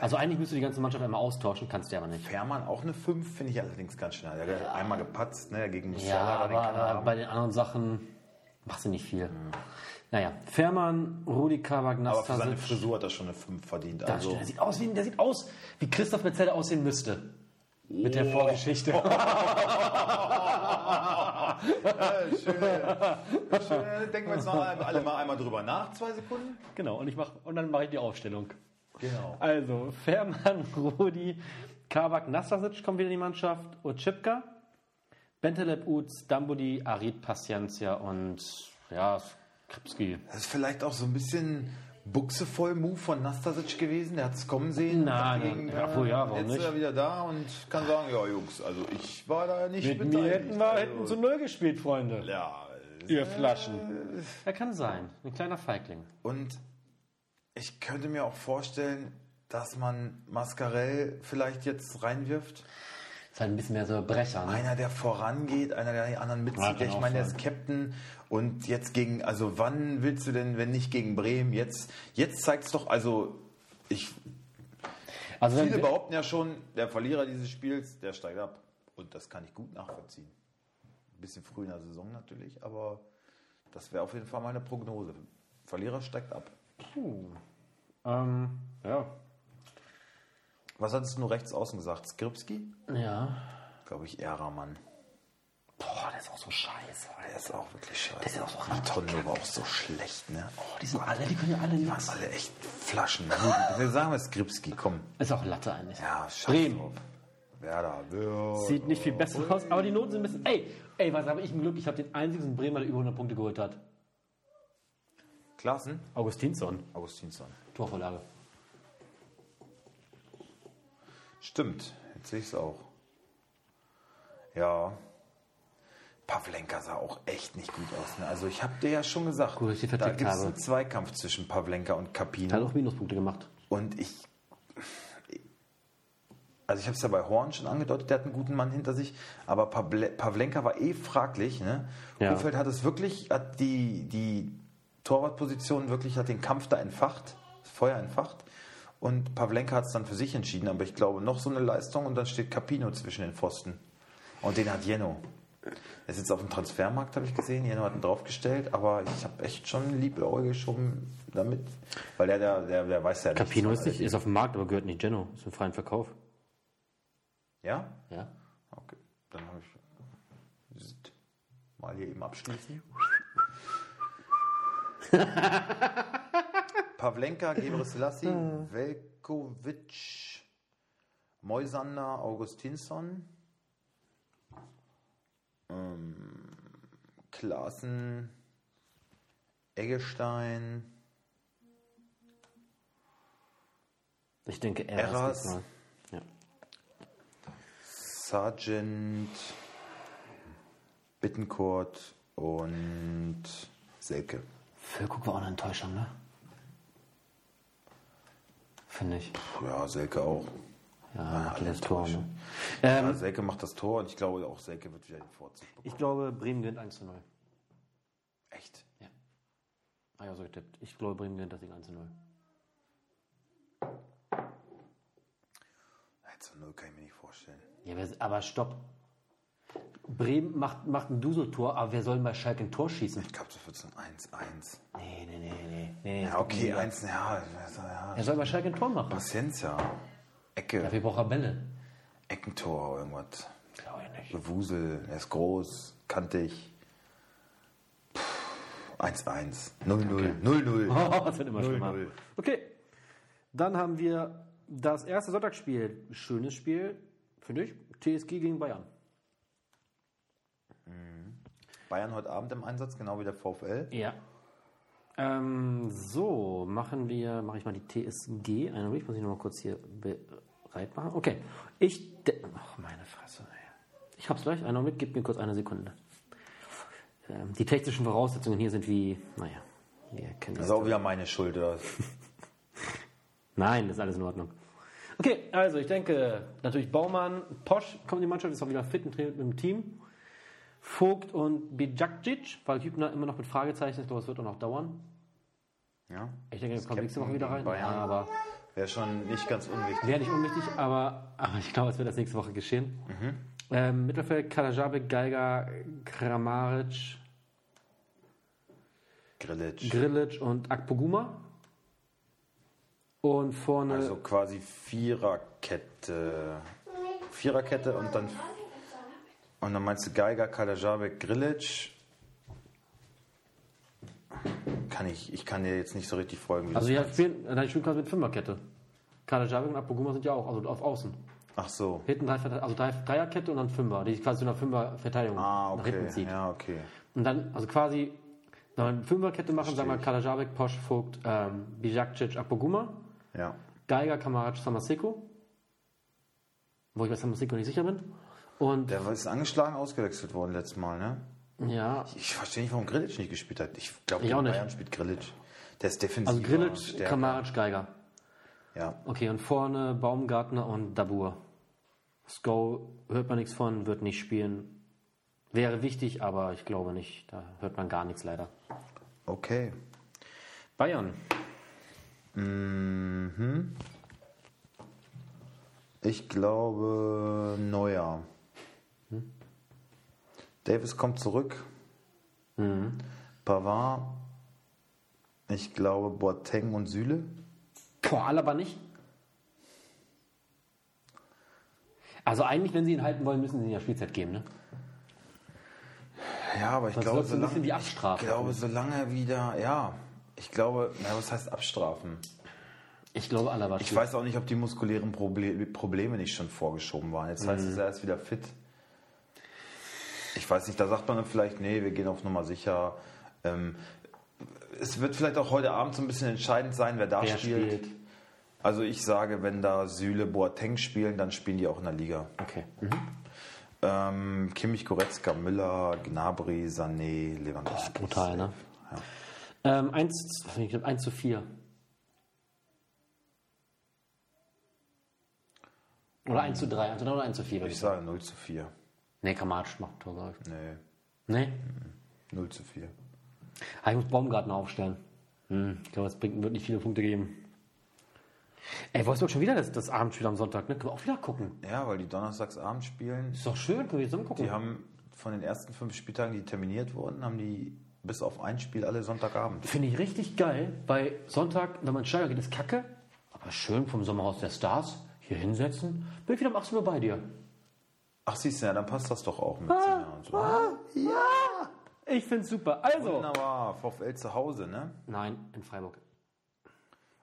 Also eigentlich müsstest du die ganze Mannschaft einmal austauschen, kannst du aber nicht. Fährmann auch eine 5, finde ich allerdings ganz schnell. Der hat einmal gepatzt, ne, gegen Ja, Musiala, den er aber haben. bei den anderen Sachen machst du nicht viel. Naja, Fährmann, Rudi Kabak, Aber für seine. Frisur hat er schon eine 5 verdient. Das Also, stimmt, der sieht aus wie, der sieht aus, wie Christoph Metzelder aussehen müsste. Mit der Vorgeschichte. schön. schön. Denken wir jetzt noch alle mal einmal drüber nach, zwei Sekunden. genau, und, ich mach, und dann mache ich die Aufstellung. Genau. Also, Fährmann, Rudi, Kabak, Nastasic kommt wieder in die Mannschaft, Otschipka, Benteleb, Uz, Dambudi, Arid, Paciencia und ja, Kripski. Das ist vielleicht auch so ein bisschen Buchse-voll-Move von Nastasic gewesen. Der hat es kommen sehen. Nein, Dachte nein, ja, wohl, ja, warum jetzt nicht? ist er wieder da und kann sagen, ja Jungs, also ich war da nicht Mit beteiligt. mir hätten wir also, hätten zu Null gespielt, Freunde. Ja, Ihr Flaschen. Er kann sein. Ein kleiner Feigling. und ich könnte mir auch vorstellen, dass man Mascarell vielleicht jetzt reinwirft. Ist halt ein bisschen mehr so ein Brecher, ne? Einer, der vorangeht, einer, der die anderen Ja, mitzieht. kann ich auch meine, der ist Captain und jetzt gegen, also wann willst du denn, wenn nicht gegen Bremen? Jetzt, jetzt zeigt's doch, also ich, Also viele behaupten ja schon, der Verlierer dieses Spiels, der steigt ab. Und das kann ich gut nachvollziehen. Ein bisschen früh in der Saison natürlich, aber das wäre auf jeden Fall meine Prognose. Verlierer steigt ab. ähm, ja. Was hattest du nur rechts außen gesagt? Skripski? Ja. Glaube ich, Ehramann. Boah, der ist auch so scheiße. Der ist auch wirklich scheiße. Der ist auch so Die Tonnen war auch so schlecht, ne? Oh, die sind alle, die können ja alle Die waren alle echt Flaschen. Gut, sagen wir Skripski, komm. Ist auch Latte eigentlich. Ja, scheiß Bremen. Werder, Werder. Sieht nicht viel besser aus, aber die Noten sind ein bisschen. Ey, ey, was habe ich ein Glück? Ich habe den einzigen Bremer, der über 100 Punkte geholt hat. Klassen? Augustinsson. Augustinsson. Torvorlage. Stimmt, jetzt sehe ich es auch. Ja, Pavlenka sah auch echt nicht gut aus. Ne? Also ich habe dir ja schon gesagt, Gut, ich da gibt es einen Zweikampf zwischen Pavlenka und Capino. Hat auch Minuspunkte gemacht. Und ich. Also ich habe es ja bei Horn schon angedeutet, der hat einen guten Mann hinter sich, aber Pavle Pavlenka war eh fraglich. Ne? Ja. Kofeld hat es wirklich, hat die, die Torwartposition wirklich, hat den Kampf da entfacht, das Feuer entfacht. Und Pavlenka hat es dann für sich entschieden, aber ich glaube, noch so eine Leistung und dann steht Capino zwischen den Pfosten. Und den hat Jeno. Er ist jetzt auf dem Transfermarkt, habe ich gesehen. Jeno hat ihn draufgestellt, aber ich habe echt schon liebäugel schon damit, weil der, der, der, der weiß ja nichts Capino ist, nicht, ist auf dem Markt, aber gehört nicht Geno. Ist im freien Verkauf. Ja? Ja. Okay, dann habe ich mal hier eben abschließen. Pavlenka, Gebrselassie, Velkovic, Moisander, Augustinsson, ähm, Klaassen, Eggestein, Ich denke, er Eras. ist diesmal. Ja. Sargent, Bittencourt und Selke. Füllkrug war auch eine Enttäuschung, ne? Finde ich. Ja, Selke auch. Ja, Ja, macht alle das Tor, ne? Ähm, Ja, Selke macht das Tor und ich glaube auch Selke wird wieder den Vorzug bekommen. ich glaube, Bremen gewinnt 1 zu 0. Echt? Ah ja, so getippt. Ich glaube, Bremen gewinnt das Ding 1 zu 0. 1 zu 0 kann ich mir nicht vorstellen. Ja, aber stopp. Bremen macht, macht ein Duso-Tor, aber wer soll bei Schalke ein Tor schießen? Ich glaube, das wird so ein 1-1. Nee, nee, nee, nee. nee Ja, okay, 1, ja, ja. Wer soll bei Schalke ein Tor machen? Paciencia. Ecke, Dafür braucht er Bälle. Eckentor, irgendwas. Glaube ich nicht. Bewusel, er ist groß, kantig. Puh, 1-1. 0-0. 0-0. Oh, das wird immer 0-0. schlimmer. Okay, dann haben wir das erste Sonntagsspiel. Schönes Spiel, finde ich. TSG gegen Bayern. Bayern heute Abend im Einsatz, genau wie der VfL. Ja. Ähm, so, machen wir, mache ich mal die TSG. Einen Augenblick, muss ich noch mal kurz hier bereit machen. Okay, ich, ach meine Fresse, ey. Ich hab's gleich, einen Augenblick, gib mir kurz eine Sekunde. Ähm, die technischen Voraussetzungen hier sind wie, naja, wir kennen Das das. ist auch wieder meine Schuld. Oder? Nein, das ist alles in Ordnung. Okay, also ich denke, natürlich Baumann, Posch kommt in die Mannschaft, ist auch wieder fit und trainiert mit dem Team. Vogt und Bijakcic, weil Hübner immer noch mit Fragezeichen ist, aber es wird auch noch dauern. Ja. Ich denke, er kommt nächste Woche wieder rein. Bayern. Ja, aber Wäre schon nicht ganz unwichtig. wäre nicht unwichtig, aber, aber ich glaube, es wird das nächste Woche geschehen. Ähm, Mittelfeld Kalajabek, Geiger, Kramaric. Grilic und Akpoguma. Und vorne Also quasi Viererkette. Viererkette und dann. Und dann meinst du Geiger, Kalajabek, Grillitsch. Kann ich, ich kann dir jetzt nicht so richtig folgen. Wie Also ja, spielen, dann spielen kannst mit Fünferkette. Kalajabek und Akpoguma sind ja auch, also auf Außen. Ach so. Hinten drei, also drei, Dreierkette und dann Fünfer, die quasi zu einer Fünfer-Verteidigung Ah, nach hinten okay. zieht. Ja, okay. Und dann, also quasi, wenn wir eine Fünferkette machen, sagen wir Kalajabek, Posch, Vogt, ähm, Bijakcic, Akpoguma, Ja. Geiger, Kamarac, Samaseko. Wo ich bei Samaseko nicht sicher bin. Und Der ist angeschlagen ausgewechselt worden letztes Mal, ne? ja, Ich verstehe nicht, warum Grillitsch nicht gespielt hat. Ich glaube, Ich auch nicht. Bayern spielt Grillitsch. Der ist defensiv. also Grilic, Kamarac, Geiger. Ja. Okay, und vorne Baumgartner und Dabur. Sko hört man nichts von, wird nicht spielen. Wäre wichtig, aber ich glaube nicht. Da hört man gar nichts leider. Okay. Bayern. Ich glaube Neuer. Davis kommt zurück. Pavard. Ich glaube Boateng und Süle. Boah, Alaba nicht. Also eigentlich, wenn sie ihn halten wollen, müssen sie ihm ja Spielzeit geben, ne? Ja, aber ich Sonst glaube, wird's ein bisschen solange, wie Abstrafe. ich glaube, solange er wieder, ja, ich glaube, na, was heißt abstrafen? Ich glaube, Alaba Ich weiß auch nicht, ob die muskulären Proble Probleme nicht schon vorgeschoben waren. Jetzt heißt es, er ist wieder fit. Ich weiß nicht, da sagt man dann vielleicht, nee, wir gehen auf Nummer sicher. Ähm, es wird vielleicht auch heute Abend so ein bisschen entscheidend sein, wer da Wer spielt. spielt. Also ich sage, wenn da Süle, Boateng spielen, dann spielen die auch in der Liga. Okay. Mhm. Ähm, Kimmich, Goretzka, Müller, Gnabry, Sané, Lewandowski. Brutal, ne? Ja. Ähm, 1, was hab ich gesagt? 1 zu 4. Oder 1 zu 3, 1 zu 3 oder 1 zu 4, würde Ich sage 0 zu 4. Nee, Kamatsch macht Tor, glaub ich. Nee, Nee? 0 zu 4. Ah, ich muss Baumgarten aufstellen. Hm, ich glaube, das bringt, wird nicht viele Punkte geben. Ey, Wolfsburg schon wieder das, das Abendspiel am Sonntag, ne? Können wir auch wieder gucken. Ja, weil die Donnerstagsabend spielen. Ist doch schön, können wir zusammen gucken. Die haben von den ersten fünf Spieltagen, die terminiert wurden, haben die bis auf ein Spiel alle Sonntagabend. Finde ich richtig geil, weil Sonntag, wenn man Steiger geht, ist kacke. Aber schön vom Sommerhaus der Stars hier hinsetzen. Bin ich wieder um 18 Uhr bei dir. Ach, siehst du, ja, dann passt das doch auch mit Singer und so. Ja! Ich find's super. Also. Wunderbar, VfL zu Hause, ne? Nein, in Freiburg.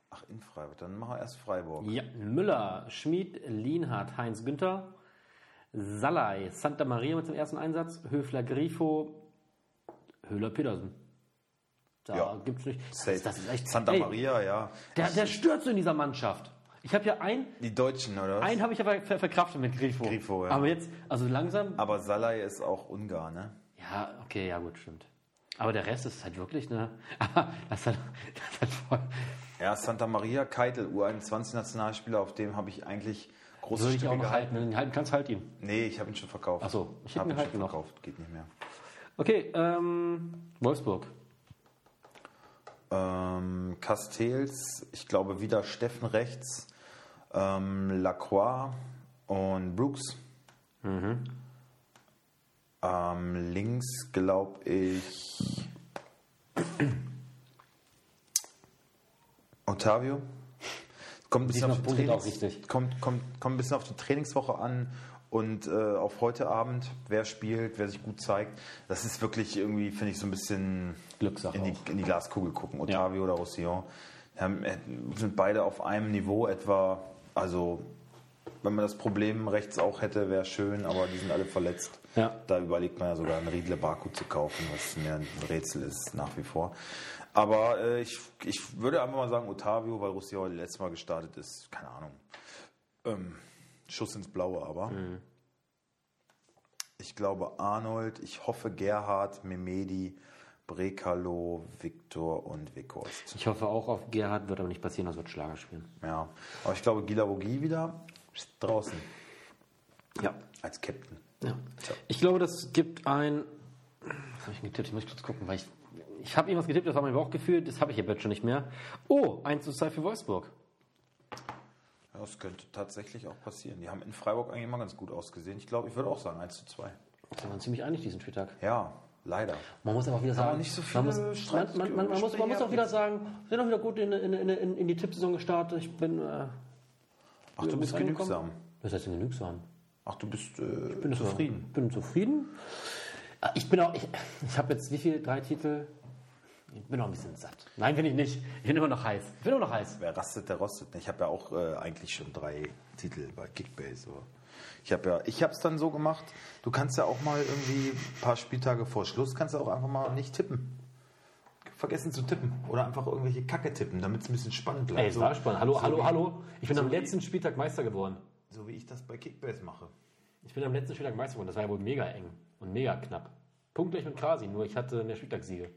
Ach, in Freiburg. Dann machen wir erst Freiburg. Ja, Müller, Schmid, Lienhardt, Heinz Günther, Salai, Santa Maria mit dem ersten Einsatz, Höfler, Grifo, Höhler, Petersen. Da Ja. gibt's nicht. Das das ist echt. Santa Ey, Maria, ja. Der, der stört so in dieser Mannschaft. Ich habe ja ein, Die Deutschen, oder? was? einen habe ich aber ver verkraftet mit Grifo. Grifo, ja. Aber jetzt, also langsam. Aber Salai ist auch Ungar, ne? Ja, okay, ja gut, stimmt. Aber der Rest ist halt wirklich, ne? Aber das ist halt, das ist halt voll. Ja, Santa Maria, Keitel, U21-Nationalspieler, auf dem habe ich eigentlich große Würde ich Stücke auch noch gehalten. halten. Kannst, halt ihn. Nee, ich habe ihn schon verkauft. Ach so, ich hätte hab ihn ihn halten schon noch. verkauft, geht nicht mehr. Okay, ähm, Wolfsburg. Ähm, Castells, ich glaube wieder Steffen rechts, ähm, Lacroix und Brooks. Mhm. Ähm, links glaube ich Otavio. Kommt ein, bisschen auf Trainings, kommt, kommt, kommt ein bisschen auf die Trainingswoche an und äh, auf heute Abend, wer spielt, wer sich gut zeigt. Das ist wirklich irgendwie, finde ich, so ein bisschen Glückssache in die, in die Glaskugel gucken. Otavio oder Roussillon haben, äh, sind beide auf einem Niveau etwa. Also, wenn man das Problem rechts auch hätte, wäre schön, aber die sind alle verletzt. Ja. Da überlegt man ja sogar einen Riedle Baku zu kaufen, was mir ein Rätsel ist nach wie vor. Aber äh, ich, ich würde einfach mal sagen Otavio, weil Roussillon letztes Mal gestartet ist. Keine Ahnung. Ähm, Schuss ins Blaue aber. Ich glaube Arnold, ich hoffe Gerhard, Memedi, Brekalo, Viktor und Weghorst. Ich hoffe auch auf Gerhard, wird aber nicht passieren, das wird Schlager spielen. Ja, aber ich glaube Gilavogi wieder draußen Ja. als Captain. ja. Tja. Ich glaube, das gibt ein. Was habe ich denn getippt? Ich muss kurz gucken, weil ich. Ich habe irgendwas getippt, das war mein Bauchgefühl, das habe ich jetzt schon nicht mehr. Oh, 1 zu 2 für Wolfsburg. Ja, das könnte tatsächlich auch passieren. Die haben in Freiburg eigentlich immer ganz gut ausgesehen. Ich glaube, ich würde auch sagen 1 zu 2. Da waren ziemlich einig diesen Spieltag. Ja, leider. Man muss aber auch wieder sagen, nicht so man, muss, viele man, man, man, man, muss, man muss auch wieder sagen, wir sind auch wieder gut in, in, in, in, in die Tippsaison gestartet. Ich bin. Äh, Ach, du bist genügsam. Was heißt denn genügsam? Ach, du bist äh, bin zufrieden. Ich bin zufrieden. Äh, Ich bin auch, ich, ich habe jetzt wie viel? Drei Titel? Ich bin noch ein bisschen satt. Nein, bin ich nicht. Ich bin immer noch heiß. Ich bin immer noch heiß. Wer rastet, der rostet. Ich habe ja auch äh, eigentlich schon drei Titel bei Kickbase. Aber ich habe ja, ich habe es dann so gemacht. Du kannst ja auch mal irgendwie ein paar Spieltage vor Schluss kannst du auch einfach mal nicht tippen. Vergessen zu tippen oder einfach irgendwelche Kacke tippen, damit es ein bisschen spannend bleibt. Ey, es war spannend. Hallo, so hallo, wie, hallo. Ich bin so am letzten Spieltag Meister geworden. So wie ich das bei Kickbase mache. Ich bin am letzten Spieltag Meister geworden. Das war ja wohl mega eng und mega knapp. Punktgleich mit Krasi, nur ich hatte mehr Spieltagssiege.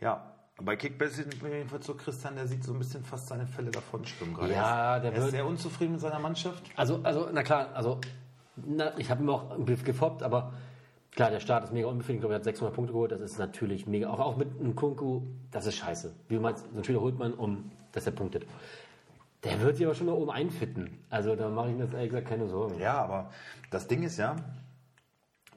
Ja, bei wir jedenfalls so Christian, der sieht so ein bisschen fast seine Fälle davon schwimmen gerade. Ja, der er ist wird- sehr unzufrieden mit seiner Mannschaft. Also, also, na klar, also, na, ich habe ihm auch gefoppt, aber klar, der Start ist mega unbefriedigend. Ich glaube, er hat 600 Punkte geholt. Das ist natürlich mega. Auch, auch mit einem Kunku, das ist scheiße. Wie man so einen Spieler holt man, um, dass er punktet. Der wird sich aber schon mal oben einfitten. Also, da mache ich mir jetzt ehrlich gesagt keine Sorgen. Ja, aber das Ding ist ja,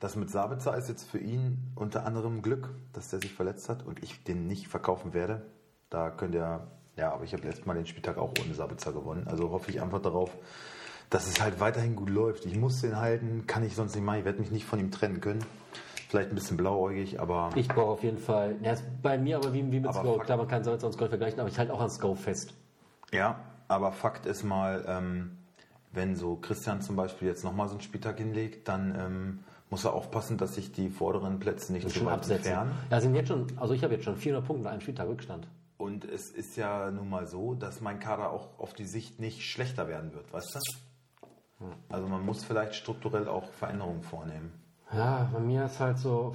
das mit Sabitzer ist jetzt für ihn unter anderem Glück, dass der sich verletzt hat und ich den nicht verkaufen werde. Da könnt ihr, ja, aber ich habe letztes Mal den Spieltag auch ohne Sabitzer gewonnen. Also hoffe ich einfach darauf, dass es halt weiterhin gut läuft. Ich muss den halten, kann ich sonst nicht machen. Ich werde mich nicht von ihm trennen können. Vielleicht ein bisschen blauäugig, aber Ich brauche auf jeden Fall, ja, ist bei mir aber wie, wie mit Sko. Fakt- Klar, man kann Salz und Sko vergleichen, aber ich halte auch an Sko fest. ja, aber Fakt ist mal, ähm, wenn so Christian zum Beispiel jetzt nochmal so einen Spieltag hinlegt, dann ähm, muss er aufpassen, dass sich die vorderen Plätze nicht zu weit absetzen. entfernen. Ja, sind jetzt schon, also ich habe jetzt schon 400 Punkte, einen Spieltag Rückstand. Und es ist ja nun mal so, dass mein Kader auch auf die Sicht nicht schlechter werden wird, weißt du? Also man muss vielleicht strukturell auch Veränderungen vornehmen. Ja, bei mir ist halt so.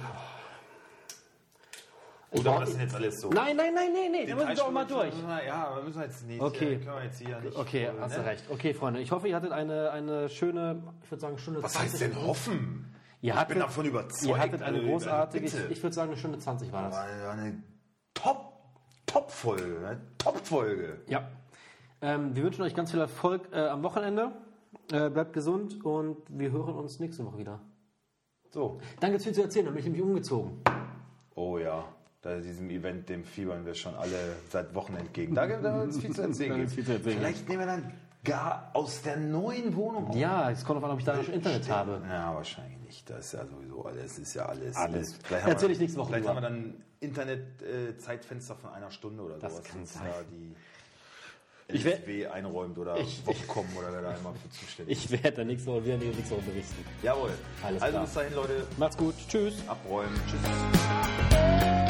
Ich aber brauch- das sind jetzt alles so. Nein, nein, nein, nein, nein, da müssen wir auch mal durch. Ja, wir müssen jetzt nicht. Okay. äh, Können wir jetzt hier nicht. Okay, äh, hast du ne? recht. Okay, Freunde, ich hoffe, ihr hattet eine, eine schöne, ich würde sagen, Stunde Was 20. heißt denn hoffen? Ihr ich hattet, bin davon überzeugt. Ihr hattet eine also, großartige, also ich, ich würde sagen, eine Stunde 20 war das. War eine Top, Top-Folge. Ne? Top-Folge. Ja. Ähm, wir wünschen euch ganz viel Erfolg äh, am Wochenende. Äh, bleibt gesund und wir hören uns nächste Woche wieder. So. Dann gibt's viel zu erzählen, dann bin ich nämlich umgezogen. Oh ja. Da diesem Event, dem fiebern wir schon alle seit Wochen entgegen. Da gibt es viel zu erzählen. Da gibt's viel zu erzählen. Vielleicht nehmen wir dann gar aus der neuen Wohnung. Ja, es kommt auf an, ob ich da noch Internet habe. Ja, wahrscheinlich nicht. Das ist ja sowieso alles. Ist ja alles. Alles. Vielleicht haben Erzähl wir- ich nächste Woche Vielleicht drüber. haben wir dann Internet-Zeitfenster von einer Stunde oder Das sowas. kann sein. Da die Ich LSW einräumt oder Ich- Wocom oder wer da immer für zuständig ist. Ich werde dann nächste Woche wieder nächste Woche berichten. Jawohl. Alles also klar. bis dahin, Leute. Macht's gut. Tschüss. Abräumen. Tschüss.